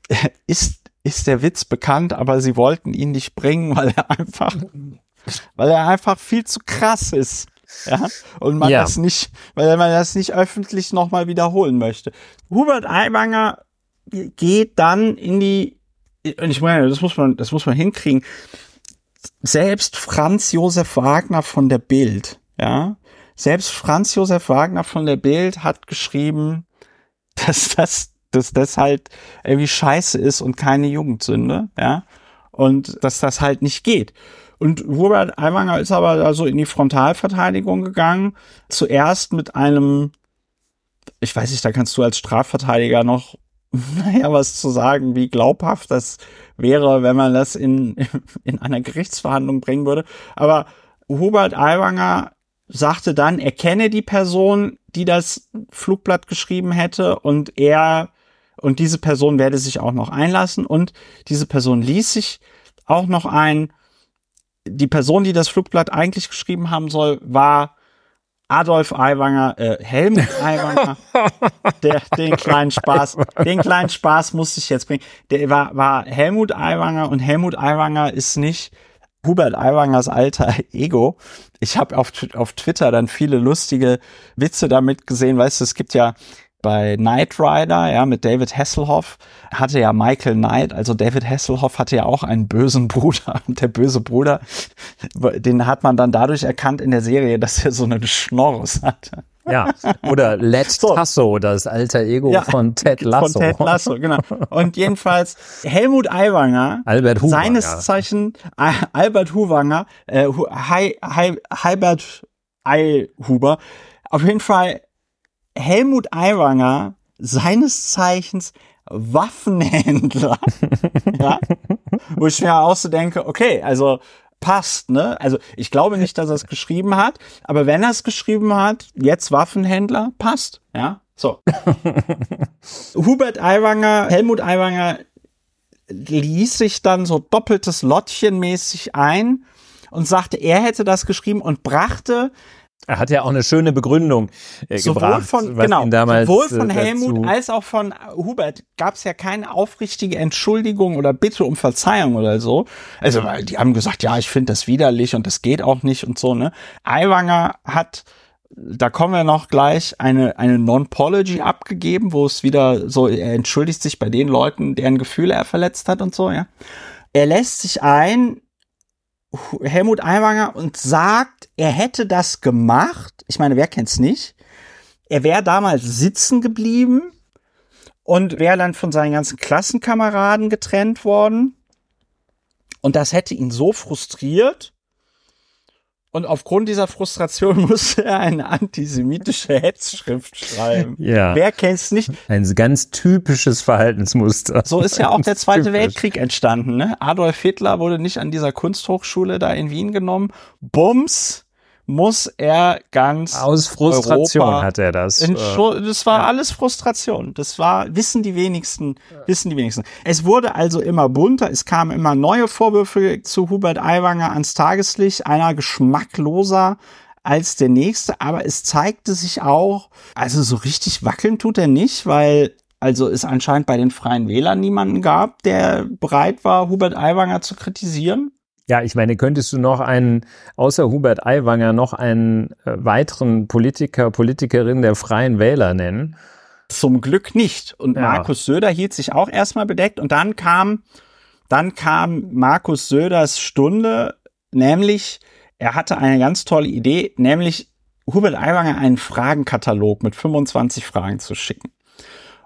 ist ist der Witz bekannt, aber sie wollten ihn nicht bringen, weil er einfach weil er einfach viel zu krass ist. Ja, und man ja. das nicht, weil man das nicht öffentlich nochmal wiederholen möchte. Hubert Aiwanger geht dann in die, und ich meine, das muss man, das muss man hinkriegen. Selbst Franz Josef Wagner von der Bild, ja, selbst Franz Josef Wagner von der Bild hat geschrieben, dass das, dass das halt irgendwie scheiße ist und keine Jugendsünde, ja, und dass das halt nicht geht. Und Hubert Aiwanger ist aber also in die Frontalverteidigung gegangen. Zuerst mit einem, ich weiß nicht, da kannst du als Strafverteidiger noch naja, was zu sagen, wie glaubhaft das wäre, wenn man das in, in einer Gerichtsverhandlung bringen würde. Aber Hubert Aiwanger sagte dann, er kenne die Person, die das Flugblatt geschrieben hätte und er und diese Person werde sich auch noch einlassen und diese Person ließ sich auch noch ein. Die Person, die das Flugblatt eigentlich geschrieben haben soll, war Adolf Aiwanger, äh, Helmut Aiwanger, der, den kleinen Spaß, den kleinen Spaß musste ich jetzt bringen. Der war, war Helmut Aiwanger und Helmut Aiwanger ist nicht Hubert Aiwangers alter Ego. Ich habe auf, auf Twitter dann viele lustige Witze damit gesehen. Weißt du, es gibt ja bei Knight Rider, ja, mit David Hasselhoff, hatte ja Michael Knight, also David Hasselhoff hatte ja auch einen bösen Bruder. Und der böse Bruder, den hat man dann dadurch erkannt in der Serie, dass er so eine Schnorres hatte. Ja, oder Let so. Tasso, das alter Ego ja, von Ted Lasso. Von Ted Lasso, genau. Und jedenfalls Helmut Aiwanger, Albert Huwanger. seines Zeichen Albert Huwanger, äh, Hi, Hi, Heibert Eihuber, auf jeden Fall Helmut Aiwanger, seines Zeichens Waffenhändler, ja, wo ich mir auch so denke, okay, also passt, ne? Also ich glaube nicht, dass er es geschrieben hat, aber wenn er es geschrieben hat, jetzt Waffenhändler, passt, ja? So. Hubert Aiwanger, Helmut Aiwanger ließ sich dann so doppeltes Lottchen mäßig ein und sagte, er hätte das geschrieben und brachte er hat ja auch eine schöne Begründung äh, sowohl gebracht. Von, genau, damals, sowohl von äh, Helmut als auch von Hubert gab es ja keine aufrichtige Entschuldigung oder Bitte um Verzeihung oder so. Also weil die haben gesagt, ja, ich finde das widerlich und das geht auch nicht und so. Ne, Aiwanger hat da kommen wir noch gleich, eine, eine Non-Pology abgegeben, wo es wieder so, er entschuldigt sich bei den Leuten, deren Gefühle er verletzt hat und so, ja. Er lässt sich ein, Helmut Aiwanger und sagt, er hätte das gemacht. Ich meine, wer kennt's nicht? Er wäre damals sitzen geblieben und wäre dann von seinen ganzen Klassenkameraden getrennt worden. Und das hätte ihn so frustriert, und aufgrund dieser Frustration musste er eine antisemitische Hetzschrift schreiben. Ja. Wer kennt's nicht? Ein ganz typisches Verhaltensmuster. So ist ja auch der Zweite Typisch. Weltkrieg entstanden. Ne? Adolf Hitler wurde nicht an dieser Kunsthochschule da in Wien genommen. Bums muss er ganz aus Frustration Europa hat er das. Äh, das war ja. alles Frustration. Das war wissen die wenigsten, wissen die wenigsten. Es wurde also immer bunter. Es kamen immer neue Vorwürfe zu Hubert Aiwanger ans Tageslicht. Einer geschmackloser als der nächste, aber es zeigte sich auch, also so richtig wackeln tut er nicht, weil also es anscheinend bei den Freien Wählern niemanden gab, der bereit war, Hubert Aiwanger zu kritisieren. Ja, ich meine, könntest du noch einen, außer Hubert Aiwanger, noch einen äh, weiteren Politiker, Politikerin der Freien Wähler nennen? Zum Glück nicht. Und ja. Markus Söder hielt sich auch erstmal bedeckt und dann kam, dann kam Markus Söders Stunde, nämlich, er hatte eine ganz tolle Idee, nämlich Hubert Aiwanger einen Fragenkatalog mit 25 Fragen zu schicken.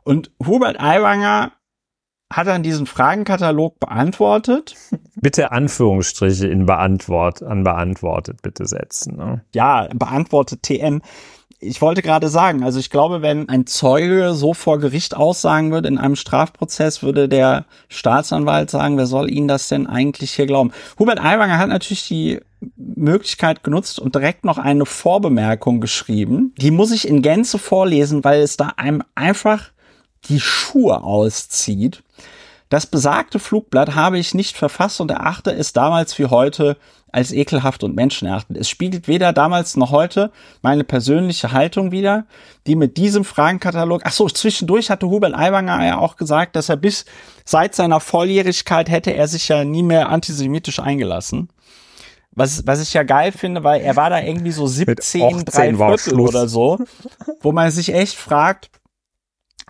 Und Hubert Aiwanger hat dann diesen Fragenkatalog beantwortet. Bitte Anführungsstriche in beantwort, an beantwortet bitte setzen. Ne? Ja, beantwortet TM. Ich wollte gerade sagen, also ich glaube, wenn ein Zeuge so vor Gericht aussagen würde in einem Strafprozess, würde der Staatsanwalt sagen, wer soll Ihnen das denn eigentlich hier glauben? Hubert Aiwanger hat natürlich die Möglichkeit genutzt und direkt noch eine Vorbemerkung geschrieben. Die muss ich in Gänze vorlesen, weil es da einem einfach die Schuhe auszieht. Das besagte Flugblatt habe ich nicht verfasst und erachte es damals wie heute als ekelhaft und menschenverachtend. Es spiegelt weder damals noch heute meine persönliche Haltung wider, die mit diesem Fragenkatalog, ach so, zwischendurch hatte Hubert Aiwanger ja auch gesagt, dass er bis seit seiner Volljährigkeit hätte er sich ja nie mehr antisemitisch eingelassen. Was, was ich ja geil finde, weil er war da irgendwie so 17, drei Viertel oder so, wo man sich echt fragt,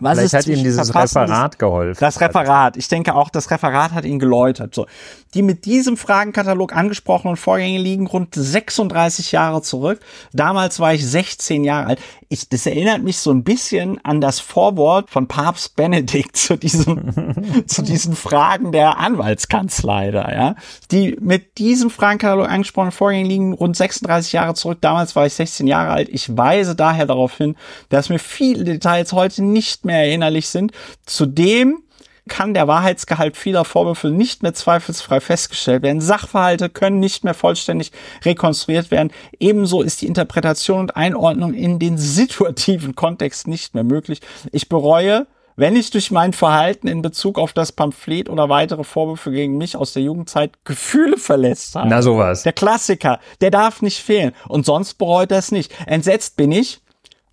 was Vielleicht hat ihm dieses Referat geholfen. Das Referat. Ich denke auch, das Referat hat ihn geläutert. So. Die mit diesem Fragenkatalog angesprochenen Vorgänge liegen rund 36 Jahre zurück. Damals war ich 16 Jahre alt. Ich, das erinnert mich so ein bisschen an das Vorwort von Papst Benedikt zu diesem, zu diesen Fragen der Anwaltskanzlei da, ja. Die mit diesem Fragenkatalog angesprochenen Vorgänge liegen rund 36 Jahre zurück. Damals war ich 16 Jahre alt. Ich weise daher darauf hin, dass mir viele Details heute nicht mehr erinnerlich sind. Zudem kann der Wahrheitsgehalt vieler Vorwürfe nicht mehr zweifelsfrei festgestellt werden. Sachverhalte können nicht mehr vollständig rekonstruiert werden. Ebenso ist die Interpretation und Einordnung in den situativen Kontext nicht mehr möglich. Ich bereue, wenn ich durch mein Verhalten in Bezug auf das Pamphlet oder weitere Vorwürfe gegen mich aus der Jugendzeit Gefühle verletzt habe. Na sowas. Der Klassiker, der darf nicht fehlen. Und sonst bereut er es nicht. Entsetzt bin ich,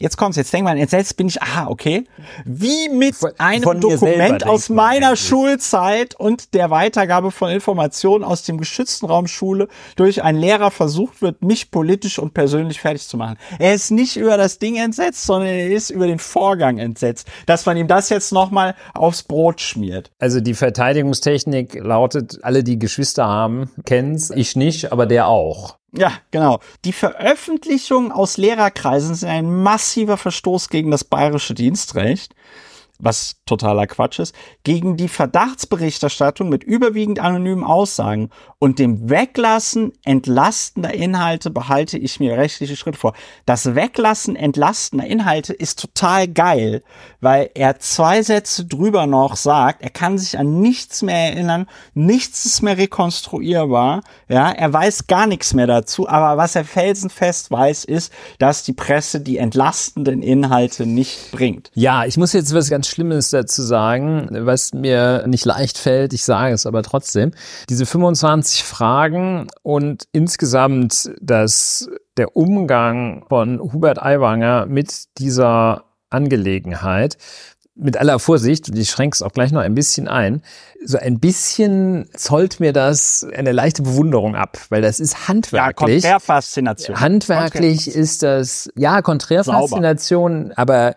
Jetzt kommt's, jetzt denk mal, entsetzt bin ich, aha, okay. Wie mit von, einem von Dokument aus meiner eigentlich. Schulzeit und der Weitergabe von Informationen aus dem geschützten Raum Schule durch einen Lehrer versucht wird, mich politisch und persönlich fertig zu machen. Er ist nicht über das Ding entsetzt, sondern er ist über den Vorgang entsetzt, dass man ihm das jetzt nochmal aufs Brot schmiert. Also die Verteidigungstechnik lautet, alle, die Geschwister haben, kennen's, ich nicht, aber der auch. Ja, genau. Die Veröffentlichungen aus Lehrerkreisen sind ein massiver Verstoß gegen das bayerische Dienstrecht was totaler Quatsch ist, gegen die Verdachtsberichterstattung mit überwiegend anonymen Aussagen und dem Weglassen entlastender Inhalte behalte ich mir rechtliche Schritte vor. Das Weglassen entlastender Inhalte ist total geil, weil er zwei Sätze drüber noch sagt, er kann sich an nichts mehr erinnern, nichts ist mehr rekonstruierbar, ja, er weiß gar nichts mehr dazu, aber was er felsenfest weiß, ist, dass die Presse die entlastenden Inhalte nicht bringt. Ja, ich muss jetzt was ganz Schlimmes dazu sagen, was mir nicht leicht fällt. Ich sage es aber trotzdem. Diese 25 Fragen und insgesamt das, der Umgang von Hubert Aiwanger mit dieser Angelegenheit mit aller Vorsicht, und ich schränke es auch gleich noch ein bisschen ein, so ein bisschen zollt mir das eine leichte Bewunderung ab, weil das ist handwerklich. Ja, Konträrfaszination. Handwerklich ist das, ja, Konträrfaszination, aber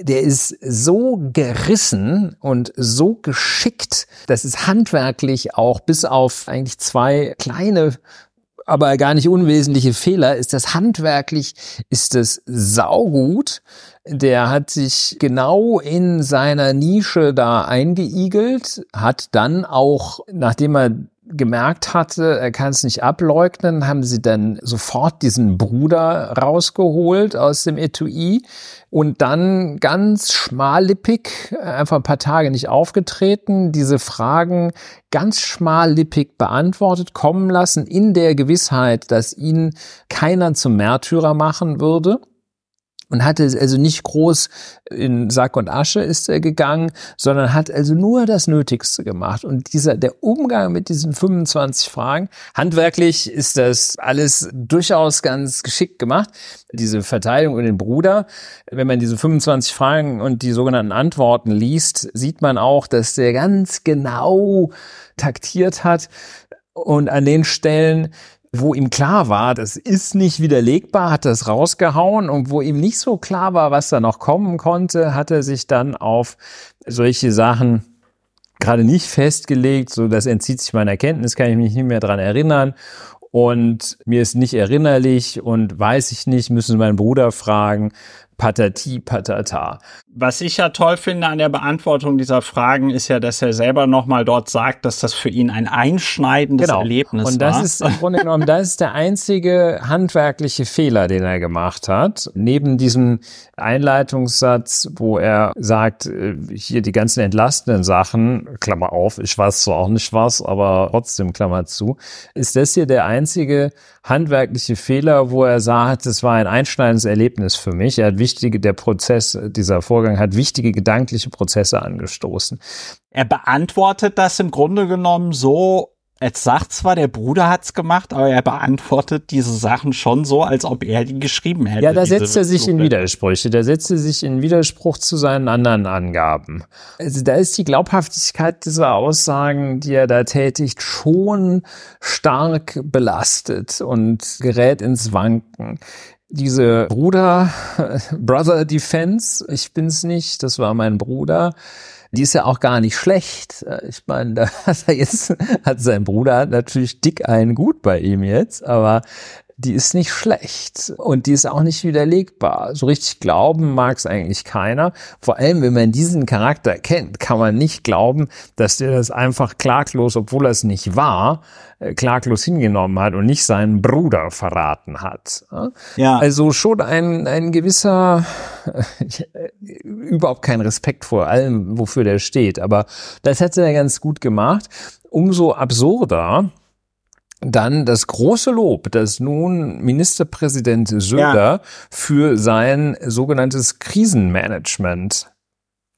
der ist so gerissen und so geschickt, das ist handwerklich auch bis auf eigentlich zwei kleine aber gar nicht unwesentliche Fehler, ist das handwerklich, ist das saugut. Der hat sich genau in seiner Nische da eingeigelt, hat dann auch, nachdem er gemerkt hatte, er kann es nicht ableugnen, haben sie dann sofort diesen Bruder rausgeholt aus dem Etui und dann ganz schmallippig, einfach ein paar Tage nicht aufgetreten, diese Fragen ganz schmallippig beantwortet kommen lassen, in der Gewissheit, dass ihn keiner zum Märtyrer machen würde und hatte also nicht groß in Sack und Asche ist er gegangen, sondern hat also nur das Nötigste gemacht. Und dieser, der Umgang mit diesen 25 Fragen, handwerklich ist das alles durchaus ganz geschickt gemacht. Diese Verteidigung und den Bruder, wenn man diese 25 Fragen und die sogenannten Antworten liest, sieht man auch, dass der ganz genau taktiert hat und an den Stellen, wo ihm klar war, das ist nicht widerlegbar, hat das rausgehauen und wo ihm nicht so klar war, was da noch kommen konnte, hat er sich dann auf solche Sachen gerade nicht festgelegt, so das entzieht sich meiner Kenntnis, kann ich mich nicht mehr dran erinnern. Und mir ist nicht erinnerlich und weiß ich nicht, müssen meinen Bruder fragen, patati patata. Was ich ja toll finde an der Beantwortung dieser Fragen ist ja, dass er selber nochmal dort sagt, dass das für ihn ein einschneidendes genau. Erlebnis war. Und das war. ist im Grunde genommen, das ist der einzige handwerkliche Fehler, den er gemacht hat. Neben diesem Einleitungssatz, wo er sagt, äh, hier die ganzen entlastenden Sachen, Klammer auf, ich weiß zwar auch nicht was, aber trotzdem Klammer zu, ist das hier der einzige handwerkliche Fehler, wo er sagt, es war ein einschneidendes Erlebnis für mich. Er hat wichtige, der Prozess, dieser Vorgang hat wichtige gedankliche Prozesse angestoßen. Er beantwortet das im Grunde genommen so, es sagt zwar, der Bruder hat's gemacht, aber er beantwortet diese Sachen schon so, als ob er die geschrieben hätte. Ja, da setzt er sich in Widersprüche. Da setzt er sich in Widerspruch zu seinen anderen Angaben. Also da ist die Glaubhaftigkeit dieser Aussagen, die er da tätigt, schon stark belastet und gerät ins Wanken diese Bruder, Brother Defense, ich bin's nicht, das war mein Bruder, die ist ja auch gar nicht schlecht. Ich meine, da hat er jetzt, hat sein Bruder natürlich dick einen gut bei ihm jetzt, aber die ist nicht schlecht und die ist auch nicht widerlegbar. So richtig glauben mag es eigentlich keiner. Vor allem, wenn man diesen Charakter kennt, kann man nicht glauben, dass der das einfach klaglos, obwohl er es nicht war, äh, klaglos hingenommen hat und nicht seinen Bruder verraten hat. Ja. Also schon ein, ein gewisser, überhaupt kein Respekt vor allem, wofür der steht. Aber das hat er ganz gut gemacht. Umso absurder, dann das große Lob, das nun Ministerpräsident Söder ja. für sein sogenanntes Krisenmanagement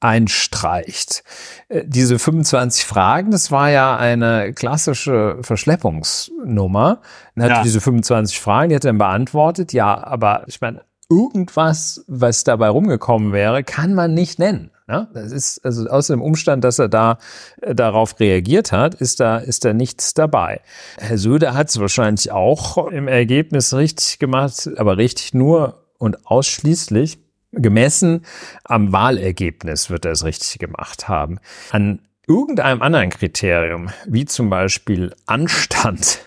einstreicht. Äh, diese 25 Fragen, das war ja eine klassische Verschleppungsnummer. Dann hat ja. diese 25 Fragen, die hat er dann beantwortet. Ja, aber ich meine, irgendwas, was dabei rumgekommen wäre, kann man nicht nennen. Ja, das ist also aus dem Umstand, dass er da äh, darauf reagiert hat, ist da ist da nichts dabei. Herr Söder hat es wahrscheinlich auch im Ergebnis richtig gemacht, aber richtig nur und ausschließlich gemessen am Wahlergebnis wird er es richtig gemacht haben. An irgendeinem anderen Kriterium, wie zum Beispiel Anstand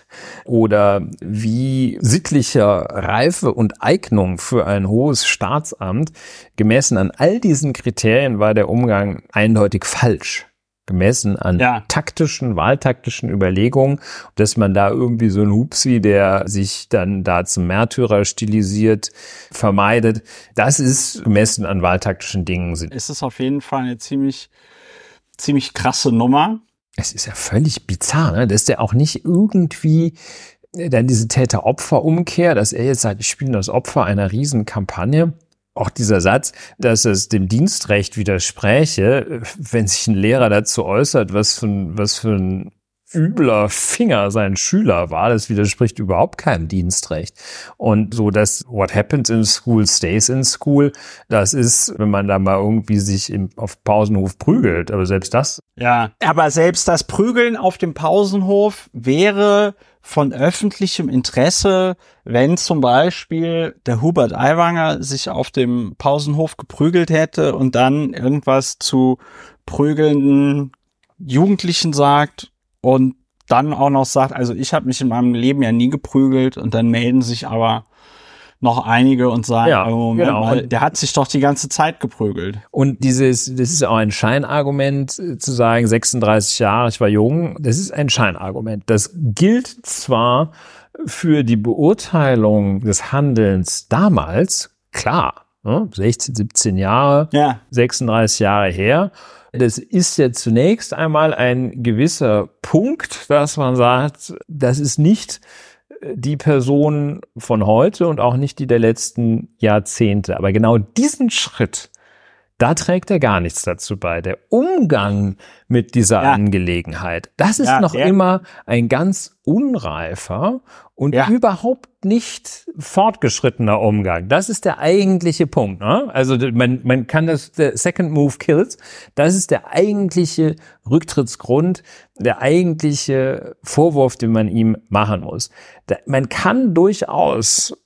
oder wie sittlicher Reife und Eignung für ein hohes Staatsamt, gemessen an all diesen Kriterien war der Umgang eindeutig falsch gemessen an ja. taktischen, wahltaktischen Überlegungen, dass man da irgendwie so ein Hupsi, der sich dann da zum Märtyrer stilisiert, vermeidet. Das ist gemessen an wahltaktischen Dingen. Es ist auf jeden Fall eine ziemlich, ziemlich krasse Nummer. Es ist ja völlig bizarr, ne? dass der auch nicht irgendwie äh, dann diese Täter-Opfer-Umkehr, dass er jetzt sagt, ich bin das Opfer einer Riesenkampagne auch dieser Satz, dass es dem Dienstrecht widerspräche, wenn sich ein Lehrer dazu äußert, was für ein, was für ein übler Finger sein Schüler war, das widerspricht überhaupt keinem Dienstrecht. Und so das What happens in school stays in school, das ist, wenn man da mal irgendwie sich im, auf Pausenhof prügelt, aber selbst das. Ja, aber selbst das Prügeln auf dem Pausenhof wäre von öffentlichem Interesse, wenn zum Beispiel der Hubert Aiwanger sich auf dem Pausenhof geprügelt hätte und dann irgendwas zu prügelnden Jugendlichen sagt und dann auch noch sagt, also ich habe mich in meinem Leben ja nie geprügelt und dann melden sich aber noch einige und sagen, ja, oh, Moment genau. mal, der hat sich doch die ganze Zeit geprügelt. Und dieses, das ist auch ein Scheinargument äh, zu sagen, 36 Jahre, ich war jung, das ist ein Scheinargument. Das gilt zwar für die Beurteilung des Handelns damals, klar, 16, ne, 17 Jahre, ja. 36 Jahre her. Das ist ja zunächst einmal ein gewisser Punkt, dass man sagt, das ist nicht die Person von heute und auch nicht die der letzten Jahrzehnte. Aber genau diesen Schritt, da trägt er gar nichts dazu bei. Der Umgang mit dieser ja. Angelegenheit, das ist ja, noch ja. immer ein ganz unreifer und überhaupt nicht fortgeschrittener Umgang. Das ist der eigentliche Punkt. Ne? Also man, man kann das, der Second Move kills, das ist der eigentliche Rücktrittsgrund, der eigentliche Vorwurf, den man ihm machen muss. Da, man kann durchaus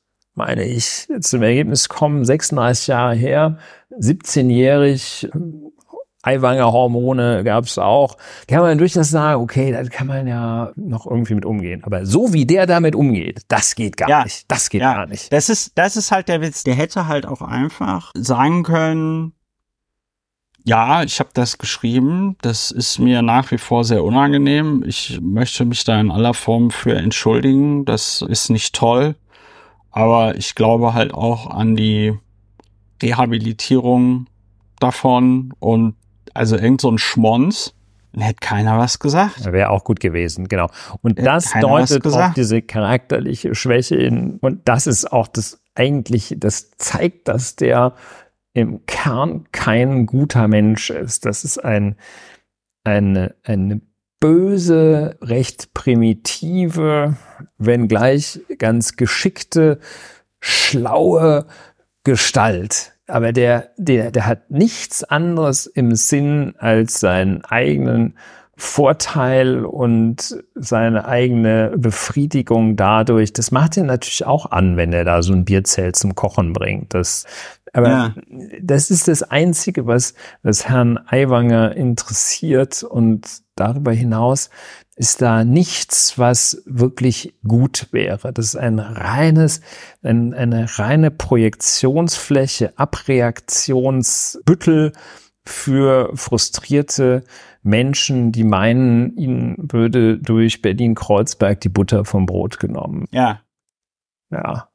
meine ich, zum Ergebnis kommen, 36 Jahre her, 17-jährig, Eiwanger Hormone gab es auch. Kann man durchaus sagen, okay, da kann man ja noch irgendwie mit umgehen. Aber so wie der damit umgeht, das geht gar ja, nicht. Das geht ja. gar nicht. Das ist, das ist halt der Witz. Der hätte halt auch einfach sagen können, ja, ich habe das geschrieben. Das ist mir nach wie vor sehr unangenehm. Ich möchte mich da in aller Form für entschuldigen. Das ist nicht toll. Aber ich glaube halt auch an die Rehabilitierung davon und also irgend so ein Schmonz, dann hätte keiner was gesagt. Wäre auch gut gewesen, genau. Und das deutet auch diese charakterliche Schwäche in, und das ist auch das eigentlich, das zeigt, dass der im Kern kein guter Mensch ist. Das ist ein, eine, eine böse, recht primitive, wenn gleich ganz geschickte, schlaue Gestalt aber der, der, der hat nichts anderes im Sinn als seinen eigenen Vorteil und seine eigene Befriedigung dadurch. Das macht er natürlich auch an, wenn er da so ein Bierzelt zum Kochen bringt. Das, aber ja. das ist das Einzige, was, was Herrn Aiwanger interessiert und darüber hinaus ist da nichts, was wirklich gut wäre. Das ist ein reines, ein, eine reine Projektionsfläche, Abreaktionsbüttel für frustrierte Menschen, die meinen, ihnen würde durch Berlin-Kreuzberg die Butter vom Brot genommen. Ja. Ja.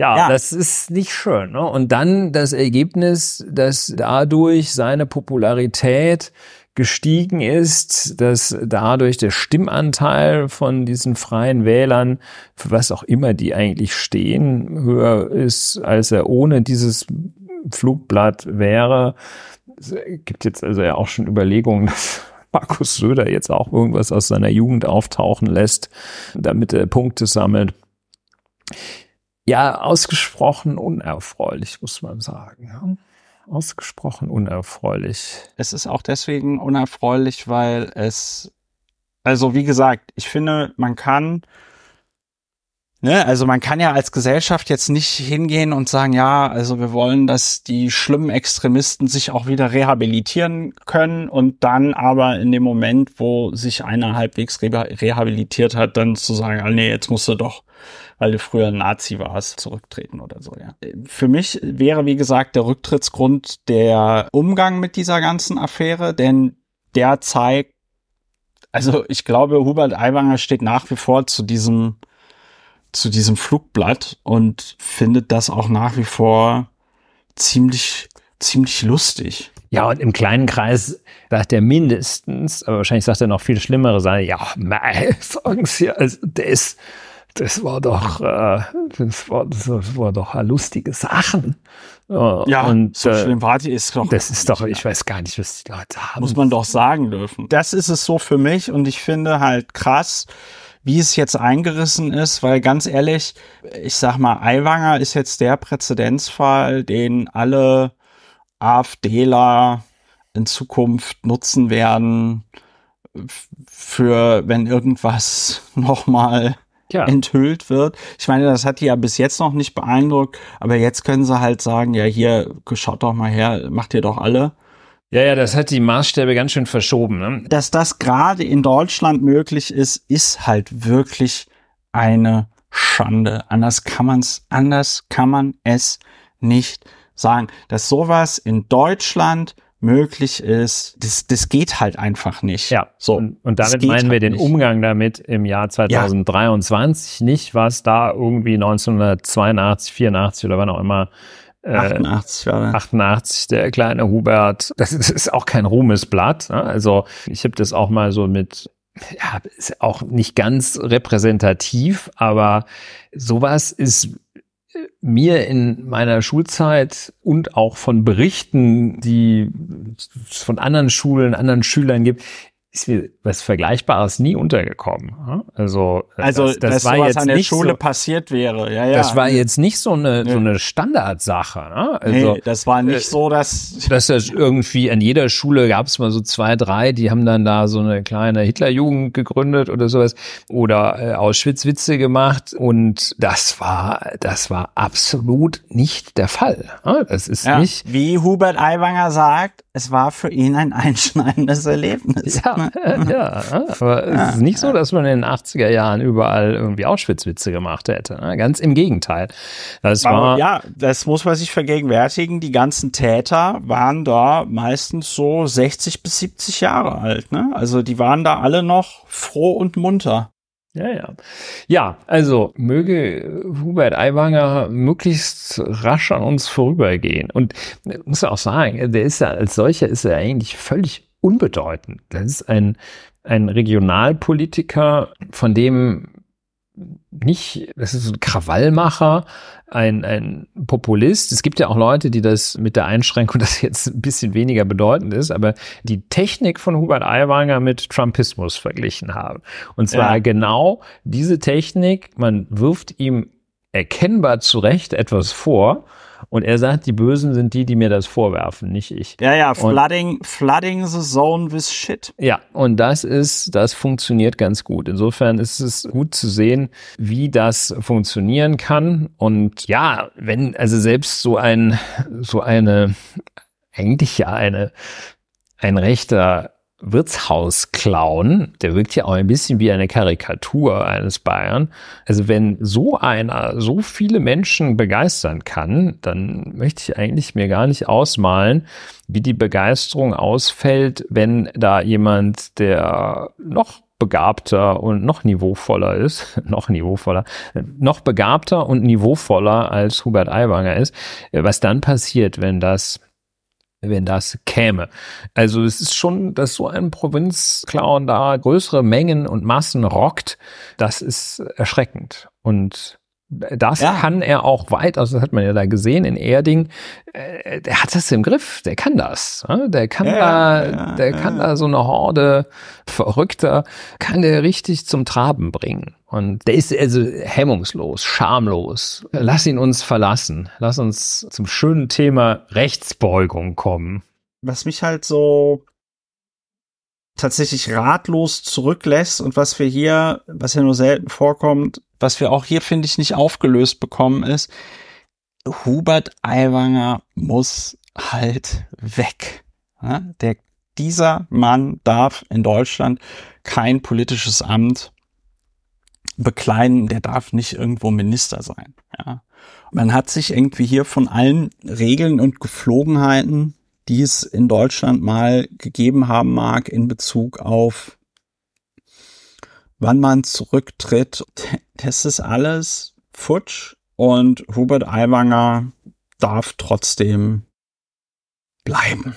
Ja, ja, das ist nicht schön. Ne? Und dann das Ergebnis, dass dadurch seine Popularität gestiegen ist, dass dadurch der Stimmanteil von diesen freien Wählern, für was auch immer die eigentlich stehen, höher ist, als er ohne dieses Flugblatt wäre. Es gibt jetzt also ja auch schon Überlegungen, dass Markus Söder jetzt auch irgendwas aus seiner Jugend auftauchen lässt, damit er Punkte sammelt. Ja, ausgesprochen unerfreulich, muss man sagen. Ausgesprochen unerfreulich. Es ist auch deswegen unerfreulich, weil es, also wie gesagt, ich finde, man kann Ne, also man kann ja als Gesellschaft jetzt nicht hingehen und sagen, ja, also wir wollen, dass die schlimmen Extremisten sich auch wieder rehabilitieren können und dann aber in dem Moment, wo sich einer halbwegs rehabilitiert hat, dann zu sagen, ah, nee, jetzt musst du doch, weil du früher Nazi warst, zurücktreten oder so, ja. Für mich wäre, wie gesagt, der Rücktrittsgrund der Umgang mit dieser ganzen Affäre, denn der zeigt, also ich glaube, Hubert Aiwanger steht nach wie vor zu diesem zu diesem Flugblatt und findet das auch nach wie vor ziemlich, ziemlich lustig. Ja, und im kleinen Kreis sagt er mindestens, aber wahrscheinlich sagt er noch viel schlimmere Sachen. Ja, mei, sagen Sie, also das, das war doch, äh, das, war, das war doch lustige Sachen. Ja, und, so äh, schlimm war die ist doch. Das ist doch, ich weiß gar nicht, was die Leute haben. Muss man doch sagen dürfen. Das ist es so für mich und ich finde halt krass, wie es jetzt eingerissen ist, weil ganz ehrlich, ich sag mal, Aiwanger ist jetzt der Präzedenzfall, den alle AfDler in Zukunft nutzen werden für, wenn irgendwas nochmal ja. enthüllt wird. Ich meine, das hat die ja bis jetzt noch nicht beeindruckt, aber jetzt können sie halt sagen, ja, hier, schaut doch mal her, macht ihr doch alle. Ja, ja, das hat die Maßstäbe ganz schön verschoben. Ne? Dass das gerade in Deutschland möglich ist, ist halt wirklich eine Schande. Anders kann man's, anders kann man es nicht sagen. Dass sowas in Deutschland möglich ist, das, das geht halt einfach nicht. Ja, so. Und, und damit meinen wir halt den nicht. Umgang damit im Jahr 2023, ja. nicht was da irgendwie 1982, 84 oder wann auch immer 88 war das. 88, der kleine Hubert. Das ist, auch kein Ruhmesblatt. Ne? Also ich habe das auch mal so mit, ja, ist auch nicht ganz repräsentativ, aber sowas ist mir in meiner Schulzeit und auch von Berichten, die von anderen Schulen, anderen Schülern gibt, ist mir was Vergleichbares nie untergekommen. Also, also das, das war jetzt an der nicht Schule so, passiert wäre. Ja, ja. Das war jetzt nicht so eine, so eine Standardsache. Ne? Also, nee, das war nicht äh, so, dass... Dass das irgendwie an jeder Schule gab es mal so zwei, drei, die haben dann da so eine kleine Hitlerjugend gegründet oder sowas oder äh, Auschwitz-Witze gemacht und das war, das war absolut nicht der Fall. Ne? Das ist ja, nicht... Wie Hubert Aiwanger sagt, es war für ihn ein einschneidendes Erlebnis. Ja, ja, aber ja, es ist nicht so, dass man in den 80er Jahren überall irgendwie Auschwitz-Witze gemacht hätte. Ne? Ganz im Gegenteil. Das war, ja, das muss man sich vergegenwärtigen. Die ganzen Täter waren da meistens so 60 bis 70 Jahre alt. Ne? Also die waren da alle noch froh und munter. Ja, ja. Ja, also möge Hubert Aiwanger möglichst rasch an uns vorübergehen. Und muss auch sagen, der ist ja als solcher ist er eigentlich völlig unbedeutend. Das ist ein, ein Regionalpolitiker, von dem nicht, das ist ein Krawallmacher, ein, ein Populist. Es gibt ja auch Leute, die das mit der Einschränkung, das jetzt ein bisschen weniger bedeutend ist, aber die Technik von Hubert Aiwanger mit Trumpismus verglichen haben. Und zwar ja. genau diese Technik, man wirft ihm erkennbar zu Recht etwas vor und er sagt, die Bösen sind die, die mir das vorwerfen, nicht ich. Ja, ja, flooding, und, flooding the zone with shit. Ja, und das ist, das funktioniert ganz gut. Insofern ist es gut zu sehen, wie das funktionieren kann. Und ja, wenn, also selbst so ein, so eine, eigentlich ja eine, ein rechter Wirtshausclown, der wirkt ja auch ein bisschen wie eine Karikatur eines Bayern. Also wenn so einer so viele Menschen begeistern kann, dann möchte ich eigentlich mir gar nicht ausmalen, wie die Begeisterung ausfällt, wenn da jemand, der noch begabter und noch niveauvoller ist, noch niveauvoller, noch begabter und niveauvoller als Hubert Aiwanger ist, was dann passiert, wenn das wenn das käme. Also es ist schon, dass so ein Provinzclown da größere Mengen und Massen rockt, das ist erschreckend. Und das ja. kann er auch weit, also das hat man ja da gesehen in Erding, äh, der hat das im Griff, der kann das. Ne? Der kann ja, da, ja, der kann da so eine Horde Verrückter, kann der richtig zum Traben bringen. Und der ist also hemmungslos, schamlos. Lass ihn uns verlassen. Lass uns zum schönen Thema Rechtsbeugung kommen. Was mich halt so tatsächlich ratlos zurücklässt und was wir hier, was ja nur selten vorkommt, was wir auch hier, finde ich, nicht aufgelöst bekommen, ist, Hubert Aiwanger muss halt weg. Ja, der, dieser Mann darf in Deutschland kein politisches Amt bekleiden, der darf nicht irgendwo Minister sein. Ja. Man hat sich irgendwie hier von allen Regeln und Geflogenheiten, die es in Deutschland mal gegeben haben mag in Bezug auf wann man zurücktritt, das ist alles futsch und Hubert Aiwanger darf trotzdem bleiben.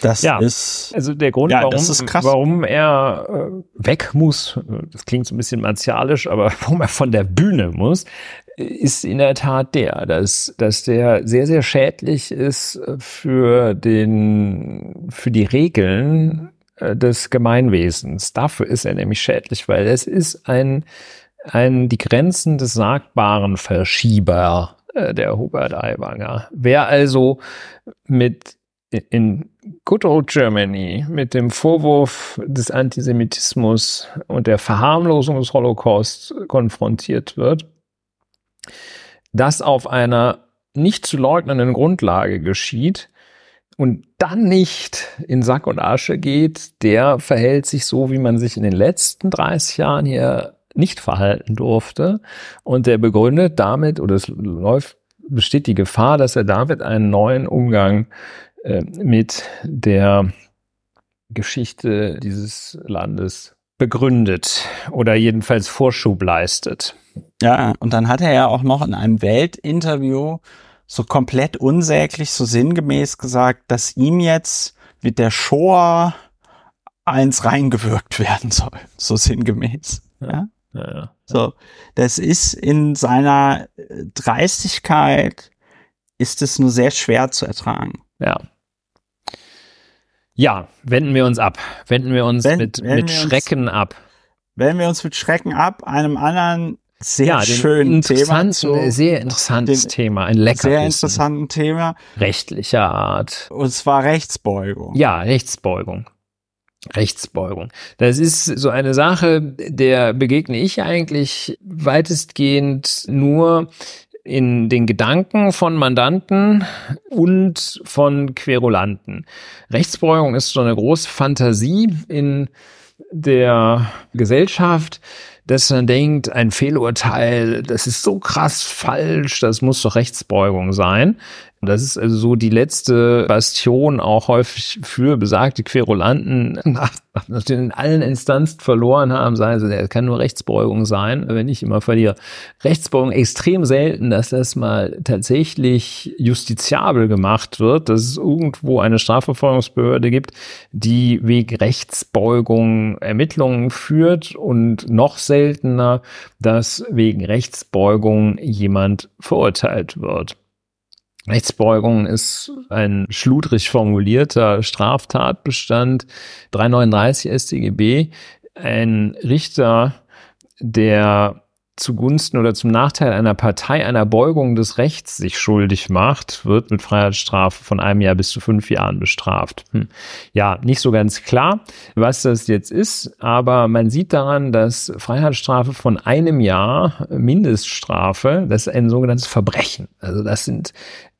Das ja, ist also der Grund, ja, warum, warum er äh, weg muss. Das klingt so ein bisschen martialisch, aber warum er von der Bühne muss, ist in der Tat der, dass, dass der sehr, sehr schädlich ist für den, für die Regeln des Gemeinwesens. Dafür ist er nämlich schädlich, weil es ist ein, ein die Grenzen des Sagbaren Verschieber, äh, der Hubert Aiwanger. Wer also mit in Good Old Germany mit dem Vorwurf des Antisemitismus und der Verharmlosung des Holocaust konfrontiert wird, das auf einer nicht zu leugnenden Grundlage geschieht, und dann nicht in Sack und Asche geht, der verhält sich so, wie man sich in den letzten 30 Jahren hier nicht verhalten durfte. Und der begründet damit, oder es läuft, besteht die Gefahr, dass er damit einen neuen Umgang äh, mit der Geschichte dieses Landes begründet oder jedenfalls Vorschub leistet. Ja, und dann hat er ja auch noch in einem Weltinterview so komplett unsäglich, so sinngemäß gesagt, dass ihm jetzt mit der Shoah eins reingewirkt werden soll. So sinngemäß. Ja. ja, ja. So, das ist in seiner Dreistigkeit ist es nur sehr schwer zu ertragen. Ja. Ja, wenden wir uns ab. Wenden wir uns Wend, mit, mit Schrecken uns, ab. Wenden wir uns mit Schrecken ab, einem anderen sehr ja, schönen Thema. Zu, sehr interessantes Thema, ein leckeres. Sehr interessanten Thema. Rechtlicher Art. Und zwar Rechtsbeugung. Ja, Rechtsbeugung. Rechtsbeugung. Das ist so eine Sache, der begegne ich eigentlich weitestgehend nur in den Gedanken von Mandanten und von Querulanten. Rechtsbeugung ist so eine große Fantasie in der Gesellschaft, dass man denkt, ein Fehlurteil, das ist so krass falsch, das muss doch Rechtsbeugung sein. Das ist also so die letzte Bastion auch häufig für besagte Querulanten, nach, nachdem in allen Instanzen verloren haben, sagen sie, es kann nur Rechtsbeugung sein, wenn ich immer verliere. Rechtsbeugung extrem selten, dass das mal tatsächlich justiziabel gemacht wird, dass es irgendwo eine Strafverfolgungsbehörde gibt, die wegen Rechtsbeugung Ermittlungen führt und noch seltener, dass wegen Rechtsbeugung jemand verurteilt wird. Rechtsbeugung ist ein schludrig formulierter Straftatbestand 339 StGB. Ein Richter, der zugunsten oder zum Nachteil einer Partei einer Beugung des Rechts sich schuldig macht, wird mit Freiheitsstrafe von einem Jahr bis zu fünf Jahren bestraft. Hm. Ja, nicht so ganz klar, was das jetzt ist, aber man sieht daran, dass Freiheitsstrafe von einem Jahr Mindeststrafe, das ist ein sogenanntes Verbrechen. Also das sind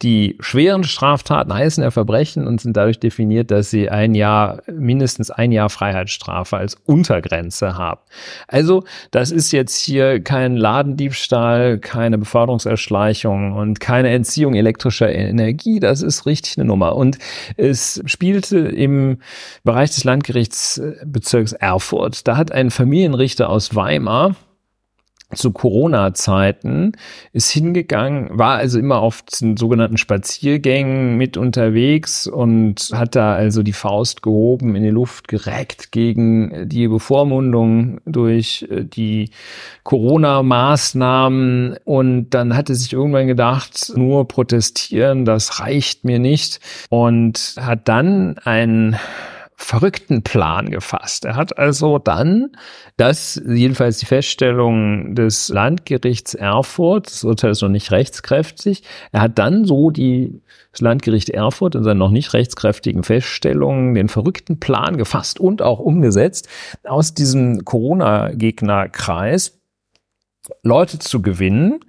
die schweren Straftaten heißen ja Verbrechen und sind dadurch definiert, dass sie ein Jahr, mindestens ein Jahr Freiheitsstrafe als Untergrenze haben. Also, das ist jetzt hier kein Ladendiebstahl, keine Beförderungserschleichung und keine Entziehung elektrischer Energie. Das ist richtig eine Nummer. Und es spielte im Bereich des Landgerichtsbezirks Erfurt. Da hat ein Familienrichter aus Weimar zu Corona-Zeiten ist hingegangen, war also immer auf den sogenannten Spaziergängen mit unterwegs und hat da also die Faust gehoben, in die Luft gereckt gegen die Bevormundung durch äh, die Corona-Maßnahmen. Und dann hatte sich irgendwann gedacht, nur protestieren, das reicht mir nicht. Und hat dann ein verrückten Plan gefasst. Er hat also dann, das jedenfalls die Feststellung des Landgerichts Erfurt, das Urteil ist noch nicht rechtskräftig, er hat dann so die, das Landgericht Erfurt in seinen noch nicht rechtskräftigen Feststellungen den verrückten Plan gefasst und auch umgesetzt, aus diesem Corona-Gegnerkreis Leute zu gewinnen,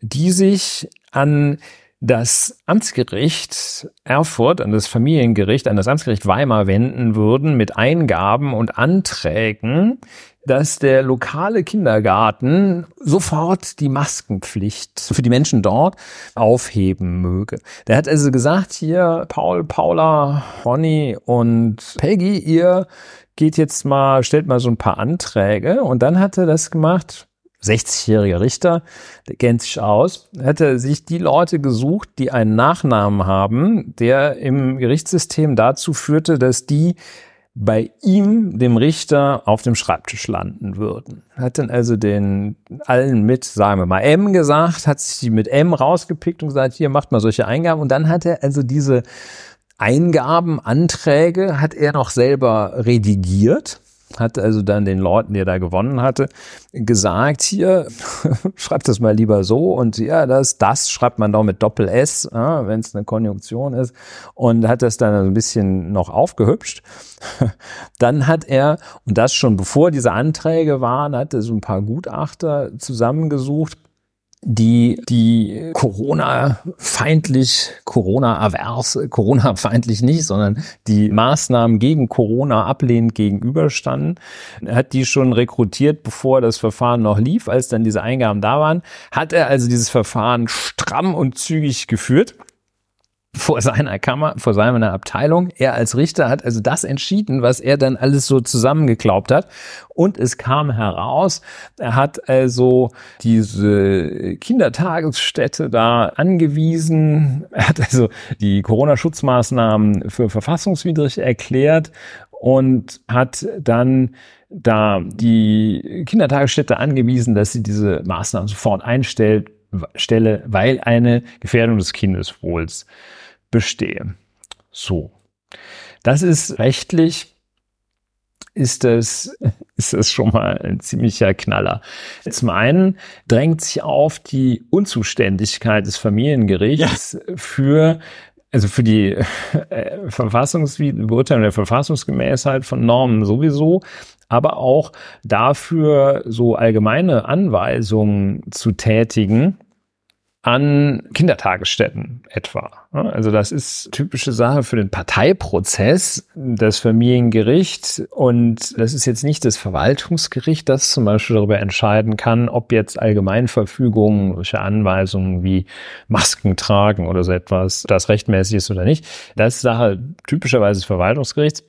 die sich an das Amtsgericht Erfurt, an das Familiengericht, an das Amtsgericht Weimar wenden würden mit Eingaben und Anträgen, dass der lokale Kindergarten sofort die Maskenpflicht für die Menschen dort aufheben möge. Der hat also gesagt, hier Paul, Paula, Ronny und Peggy, ihr geht jetzt mal, stellt mal so ein paar Anträge und dann hat er das gemacht, 60-jähriger Richter, der kennt sich aus, hätte sich die Leute gesucht, die einen Nachnamen haben, der im Gerichtssystem dazu führte, dass die bei ihm, dem Richter, auf dem Schreibtisch landen würden. Hat dann also den allen mit, sagen wir mal, M gesagt, hat sich die mit M rausgepickt und gesagt, hier macht mal solche Eingaben. Und dann hat er also diese Eingaben, Anträge, hat er noch selber redigiert hat also dann den Leuten, die er da gewonnen hatte, gesagt, hier, schreibt das mal lieber so und ja, das, das schreibt man doch mit Doppel-S, ja, wenn es eine Konjunktion ist und hat das dann ein bisschen noch aufgehübscht. Dann hat er, und das schon bevor diese Anträge waren, hat er so ein paar Gutachter zusammengesucht, die die Corona-feindlich, Corona-avers, Corona-feindlich nicht, sondern die Maßnahmen gegen Corona ablehnend gegenüberstanden. Er hat die schon rekrutiert, bevor das Verfahren noch lief, als dann diese Eingaben da waren, hat er also dieses Verfahren stramm und zügig geführt vor seiner Kammer, vor seiner Abteilung. Er als Richter hat also das entschieden, was er dann alles so zusammengeklaubt hat. Und es kam heraus, er hat also diese Kindertagesstätte da angewiesen. Er hat also die Corona-Schutzmaßnahmen für verfassungswidrig erklärt und hat dann da die Kindertagesstätte angewiesen, dass sie diese Maßnahmen sofort einstellt, stelle, weil eine Gefährdung des Kindeswohls bestehe. So. Das ist rechtlich ist das, ist das schon mal ein ziemlicher Knaller. Zum einen drängt sich auf die Unzuständigkeit des Familiengerichts ja. für also für die äh, Verfassungsbeurteilung der Verfassungsgemäßheit von Normen sowieso, aber auch dafür so allgemeine Anweisungen zu tätigen, an Kindertagesstätten etwa. Also das ist typische Sache für den Parteiprozess, das Familiengericht. Und das ist jetzt nicht das Verwaltungsgericht, das zum Beispiel darüber entscheiden kann, ob jetzt Allgemeinverfügungen, solche Anweisungen wie Masken tragen oder so etwas, das rechtmäßig ist oder nicht. Das ist Sache typischerweise des Verwaltungsgerichts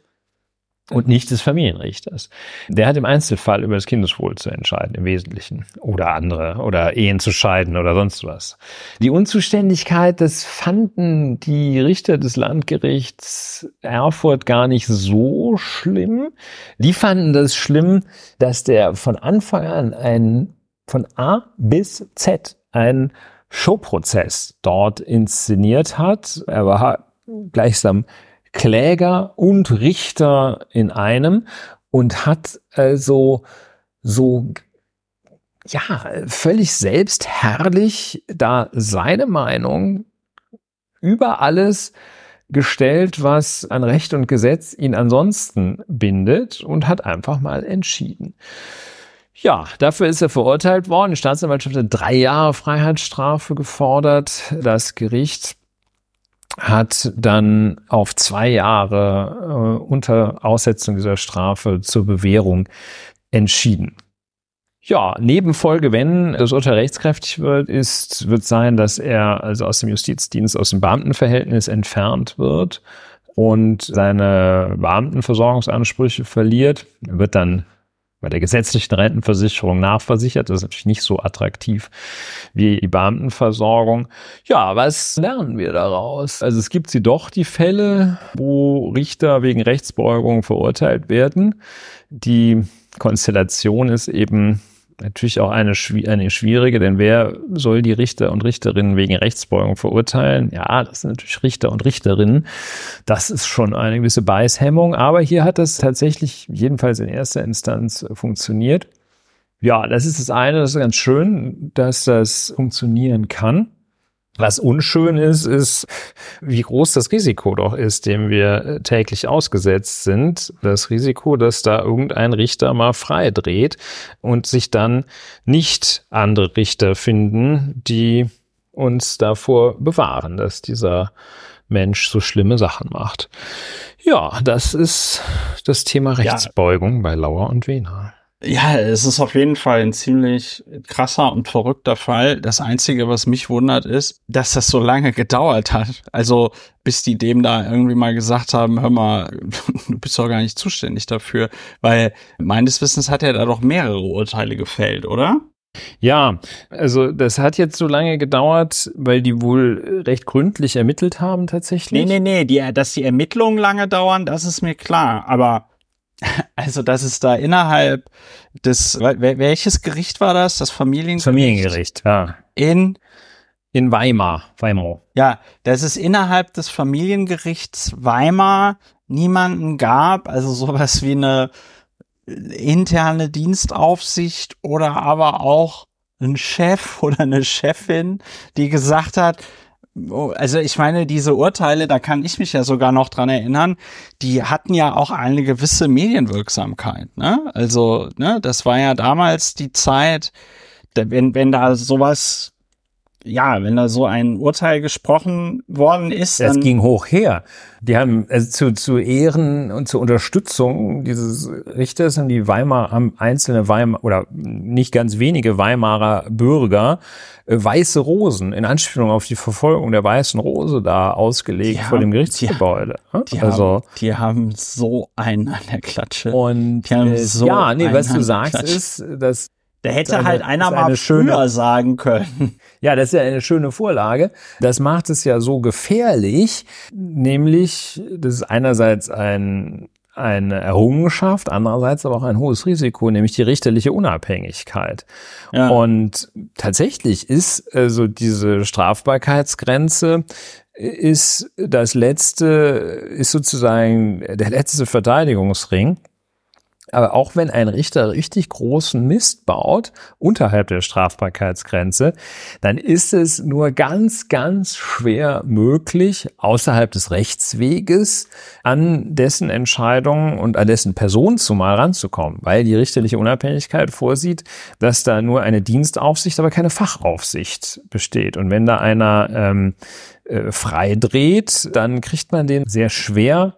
und nicht des Familienrichters. Der hat im Einzelfall über das Kindeswohl zu entscheiden, im Wesentlichen. Oder andere, oder Ehen zu scheiden oder sonst was. Die Unzuständigkeit, das fanden die Richter des Landgerichts Erfurt gar nicht so schlimm. Die fanden das schlimm, dass der von Anfang an ein, von A bis Z ein Showprozess dort inszeniert hat. Er war gleichsam Kläger und Richter in einem und hat also so ja, völlig selbstherrlich da seine Meinung über alles gestellt, was an Recht und Gesetz ihn ansonsten bindet und hat einfach mal entschieden. Ja, dafür ist er verurteilt worden. Die Staatsanwaltschaft hat drei Jahre Freiheitsstrafe gefordert. Das Gericht hat dann auf zwei Jahre äh, unter Aussetzung dieser Strafe zur Bewährung entschieden. Ja, Nebenfolge, wenn das Urteil rechtskräftig wird, ist, wird sein, dass er also aus dem Justizdienst, aus dem Beamtenverhältnis entfernt wird und seine Beamtenversorgungsansprüche verliert. Er wird dann bei der gesetzlichen Rentenversicherung nachversichert. Das ist natürlich nicht so attraktiv wie die Beamtenversorgung. Ja, was lernen wir daraus? Also es gibt sie doch, die Fälle, wo Richter wegen Rechtsbeugung verurteilt werden. Die Konstellation ist eben natürlich auch eine, eine schwierige, denn wer soll die Richter und Richterinnen wegen Rechtsbeugung verurteilen? Ja, das sind natürlich Richter und Richterinnen. Das ist schon eine gewisse Beißhemmung, aber hier hat das tatsächlich jedenfalls in erster Instanz funktioniert. Ja, das ist das eine, das ist ganz schön, dass das funktionieren kann. Was unschön ist, ist, wie groß das Risiko doch ist, dem wir äh, täglich ausgesetzt sind. Das Risiko, dass da irgendein Richter mal frei dreht und sich dann nicht andere Richter finden, die uns davor bewahren, dass dieser Mensch so schlimme Sachen macht. Ja, das ist das Thema Rechtsbeugung ja. bei Lauer und Wehner. Ja, es ist auf jeden Fall ein ziemlich krasser und verrückter Fall. Das Einzige, was mich wundert, ist, dass das so lange gedauert hat. Also bis die dem da irgendwie mal gesagt haben, hör mal, du bist doch gar nicht zuständig dafür. Weil meines Wissens hat er da doch mehrere Urteile gefällt, oder? Ja, also das hat jetzt so lange gedauert, weil die wohl recht gründlich ermittelt haben tatsächlich. Nee, nee, nee, die, dass die Ermittlungen lange dauern, das ist mir klar. Aber also, dass es da innerhalb des, welches Gericht war das? Das Familiengericht? Familiengericht, ja. In? In Weimar, Weimar. Ja, dass es innerhalb des Familiengerichts Weimar niemanden gab, also sowas wie eine interne Dienstaufsicht oder aber auch ein Chef oder eine Chefin, die gesagt hat, also ich meine, diese Urteile, da kann ich mich ja sogar noch dran erinnern, die hatten ja auch eine gewisse Medienwirksamkeit. Ne? Also, ne, das war ja damals die Zeit, wenn, wenn da sowas ja, wenn da so ein Urteil gesprochen worden ist. Es ging hoch her. Die haben also zu, zu Ehren und zur Unterstützung dieses Richters haben die Weimar, haben einzelne Weimar oder nicht ganz wenige Weimarer Bürger äh, weiße Rosen in Anspielung auf die Verfolgung der weißen Rose da ausgelegt vor dem Gerichtsgebäude. Die, die also haben, die haben so einen an der Klatsche. Und die haben so ja, nee, was du sagst ist, dass da hätte eine, halt einer mal schöne, früher sagen können. Ja, das ist ja eine schöne Vorlage. Das macht es ja so gefährlich, nämlich, das ist einerseits ein, eine Errungenschaft, andererseits aber auch ein hohes Risiko, nämlich die richterliche Unabhängigkeit. Ja. Und tatsächlich ist also diese Strafbarkeitsgrenze ist das letzte, ist sozusagen der letzte Verteidigungsring aber auch wenn ein Richter richtig großen Mist baut, unterhalb der Strafbarkeitsgrenze, dann ist es nur ganz, ganz schwer möglich, außerhalb des Rechtsweges an dessen Entscheidungen und an dessen Person zumal ranzukommen, weil die richterliche Unabhängigkeit vorsieht, dass da nur eine Dienstaufsicht, aber keine Fachaufsicht besteht. Und wenn da einer ähm, äh, frei dreht, dann kriegt man den sehr schwer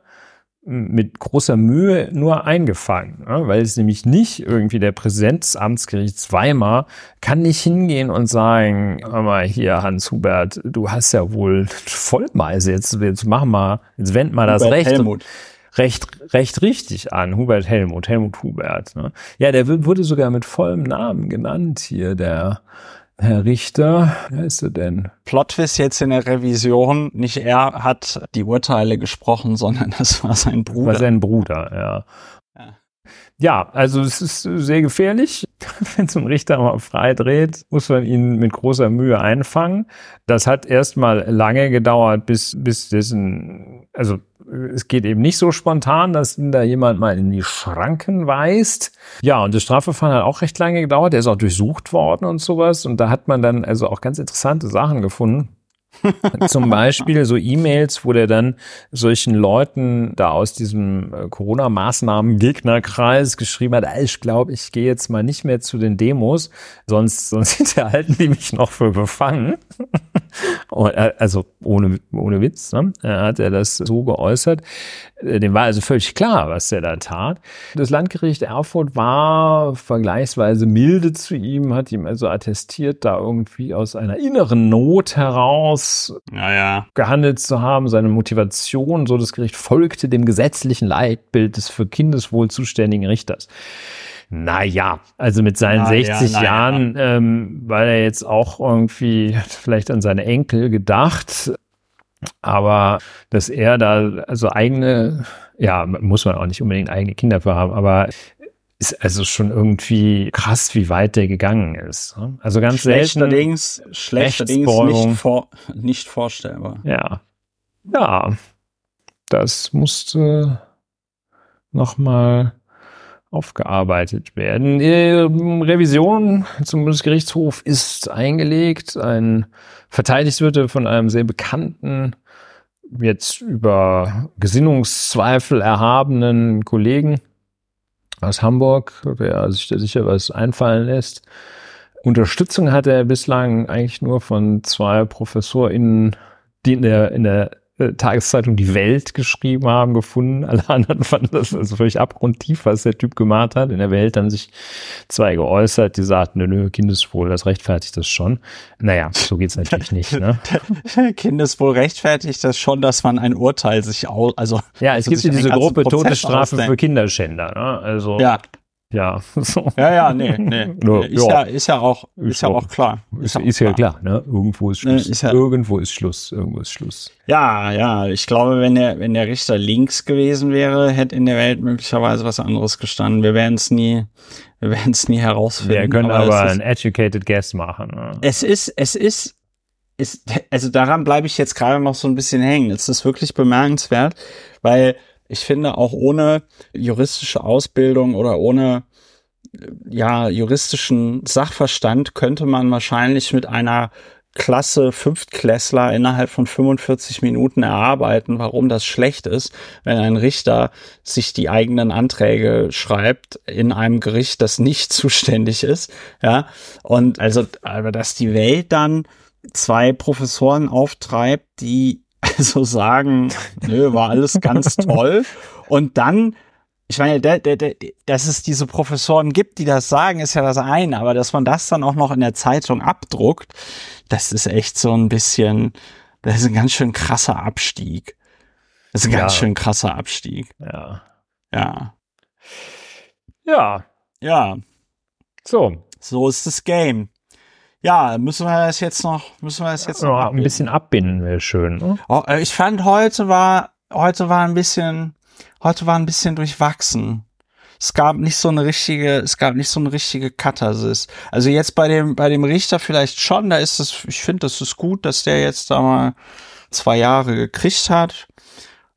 mit großer Mühe nur eingefangen, weil es nämlich nicht irgendwie der Präsident des Amtsgerichts Weimar kann nicht hingehen und sagen, hör mal hier Hans Hubert, du hast ja wohl Vollmeise, jetzt, jetzt mach mal, jetzt wend mal das Recht. Helmut. Recht, recht richtig an, Hubert Helmut, Helmut Hubert. Ne? Ja, der wurde sogar mit vollem Namen genannt hier, der Herr Richter, wer ist er denn? Plotwist jetzt in der Revision, nicht er hat die Urteile gesprochen, sondern das war sein Bruder. War sein Bruder, ja. Ja, ja also es ist sehr gefährlich. Wenn so ein Richter mal frei dreht, muss man ihn mit großer Mühe einfangen. Das hat erstmal lange gedauert, bis, bis dessen also es geht eben nicht so spontan, dass da jemand mal in die Schranken weist. Ja, und das Strafverfahren hat auch recht lange gedauert. Der ist auch durchsucht worden und sowas. Und da hat man dann also auch ganz interessante Sachen gefunden. Zum Beispiel so E-Mails, wo der dann solchen Leuten da aus diesem äh, Corona-Maßnahmen-Gegnerkreis geschrieben hat, ich glaube, ich gehe jetzt mal nicht mehr zu den Demos, sonst, sonst hinterhalten die mich noch für befangen. Äh, also ohne, ohne Witz, ne? hat er das so geäußert. Äh, dem war also völlig klar, was er da tat. Das Landgericht Erfurt war vergleichsweise milde zu ihm, hat ihm also attestiert, da irgendwie aus einer inneren Not heraus naja. gehandelt zu haben, seine Motivation, so das Gericht folgte dem gesetzlichen Leitbild des für Kindeswohl zuständigen Richters. Naja, also mit seinen na, 60 ja, Jahren, ja. ähm, weil er jetzt auch irgendwie vielleicht an seine Enkel gedacht, aber dass er da also eigene, ja, muss man auch nicht unbedingt eigene Kinder für haben, aber ist also schon irgendwie krass, wie weit der gegangen ist. Ne? Also ganz schlechterdings, selten. Schlechterdings nicht, vor, nicht vorstellbar. Ja. Ja. Das musste nochmal aufgearbeitet werden. Die Revision zum Bundesgerichtshof ist eingelegt. Ein verteidigt wird von einem sehr bekannten, jetzt über Gesinnungszweifel erhabenen Kollegen aus Hamburg, der sich da sicher was einfallen lässt. Unterstützung hat er bislang eigentlich nur von zwei ProfessorInnen, die in der, in der äh, Tageszeitung Die Welt geschrieben haben, gefunden. Alle anderen fanden das also völlig abgrundtief, was der Typ gemacht hat. In der Welt haben sich zwei geäußert, die sagten, nö, nö, Kindeswohl, das rechtfertigt das schon. Naja, so geht's natürlich nicht. Ne? Kindeswohl rechtfertigt das schon, dass man ein Urteil sich aus, also. Ja, es gibt diese Gruppe Todesstrafe für Kinderschänder. Ne? Also, ja, ja, so. Ja, ja, nee, nee. Nur, ist, ja. ja. ist ja auch, ist, ist ja auch klar. Ist, ist, ist ja klar, ne? Irgendwo ist Schluss. Nee, ist ja, irgendwo ist Schluss. Irgendwo ist Schluss. Ja, ja. Ich glaube, wenn der, wenn der Richter links gewesen wäre, hätte in der Welt möglicherweise was anderes gestanden. Wir werden es nie, wir werden es nie herausfinden. Wir können aber, aber ein educated guess machen. Ne? Es ist, es ist, ist, also daran bleibe ich jetzt gerade noch so ein bisschen hängen. Es ist wirklich bemerkenswert, weil ich finde, auch ohne juristische Ausbildung oder ohne ja, juristischen Sachverstand könnte man wahrscheinlich mit einer Klasse Fünftklässler innerhalb von 45 Minuten erarbeiten, warum das schlecht ist, wenn ein Richter sich die eigenen Anträge schreibt in einem Gericht, das nicht zuständig ist. Ja, und also, aber dass die Welt dann zwei Professoren auftreibt, die also sagen, nö, war alles ganz toll. Und dann, ich meine, der, der, der, dass es diese Professoren gibt, die das sagen, ist ja das eine, aber dass man das dann auch noch in der Zeitung abdruckt, das ist echt so ein bisschen, das ist ein ganz schön krasser Abstieg. Das ist ein ja. ganz schön krasser Abstieg. Ja. Ja. Ja. Ja. So. So ist das Game. Ja, müssen wir das jetzt noch, müssen wir das jetzt noch ja, ein bisschen abbinden wäre schön. Ne? Oh, äh, ich fand heute war, heute war ein bisschen, heute war ein bisschen durchwachsen. Es gab nicht so eine richtige, es gab nicht so eine richtige Katharsis. Also jetzt bei dem, bei dem Richter vielleicht schon, da ist es, ich finde, das ist gut, dass der jetzt da mal zwei Jahre gekriegt hat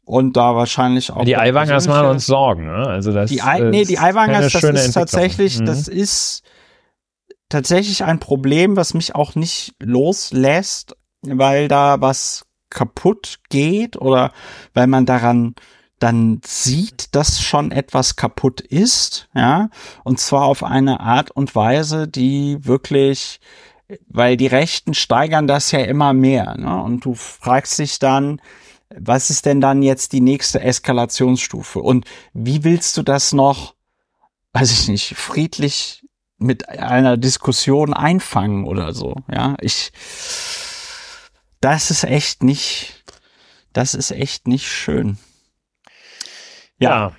und da wahrscheinlich auch. Die Eiwangers machen uns Sorgen, ne? Also das. Die Ei, nee, die Eiwangers, das ist tatsächlich, mhm. das ist, tatsächlich ein Problem, was mich auch nicht loslässt, weil da was kaputt geht oder weil man daran dann sieht, dass schon etwas kaputt ist, ja, und zwar auf eine Art und Weise, die wirklich, weil die Rechten steigern das ja immer mehr, ne? und du fragst dich dann, was ist denn dann jetzt die nächste Eskalationsstufe und wie willst du das noch, weiß ich nicht, friedlich mit einer Diskussion einfangen oder so. Ja, ich, das ist echt nicht, das ist echt nicht schön. Ja. ja.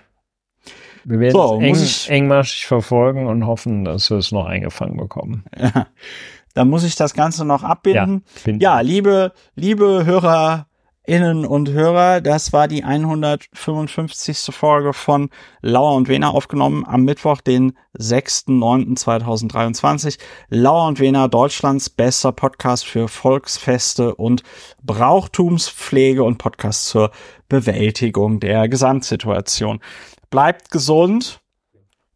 Wir werden so, es eng, engmaschig verfolgen und hoffen, dass wir es noch eingefangen bekommen. Ja. Dann muss ich das Ganze noch abbinden. Ja, ja liebe, liebe Hörer Innen und Hörer, das war die 155. Folge von Lauer und Wena aufgenommen am Mittwoch, den 6.9.2023. Lauer und Wena, Deutschlands bester Podcast für Volksfeste und Brauchtumspflege und Podcast zur Bewältigung der Gesamtsituation. Bleibt gesund,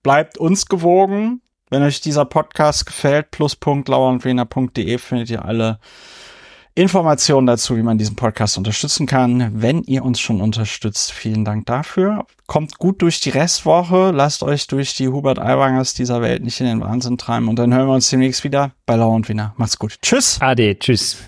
bleibt uns gewogen. Wenn euch dieser Podcast gefällt, plus.lauerundwena.de findet ihr alle Informationen dazu, wie man diesen Podcast unterstützen kann. Wenn ihr uns schon unterstützt, vielen Dank dafür. Kommt gut durch die Restwoche. Lasst euch durch die Hubert Aiwangers dieser Welt nicht in den Wahnsinn treiben. Und dann hören wir uns demnächst wieder bei Lau und Wiener. Macht's gut. Tschüss. Ade. Tschüss.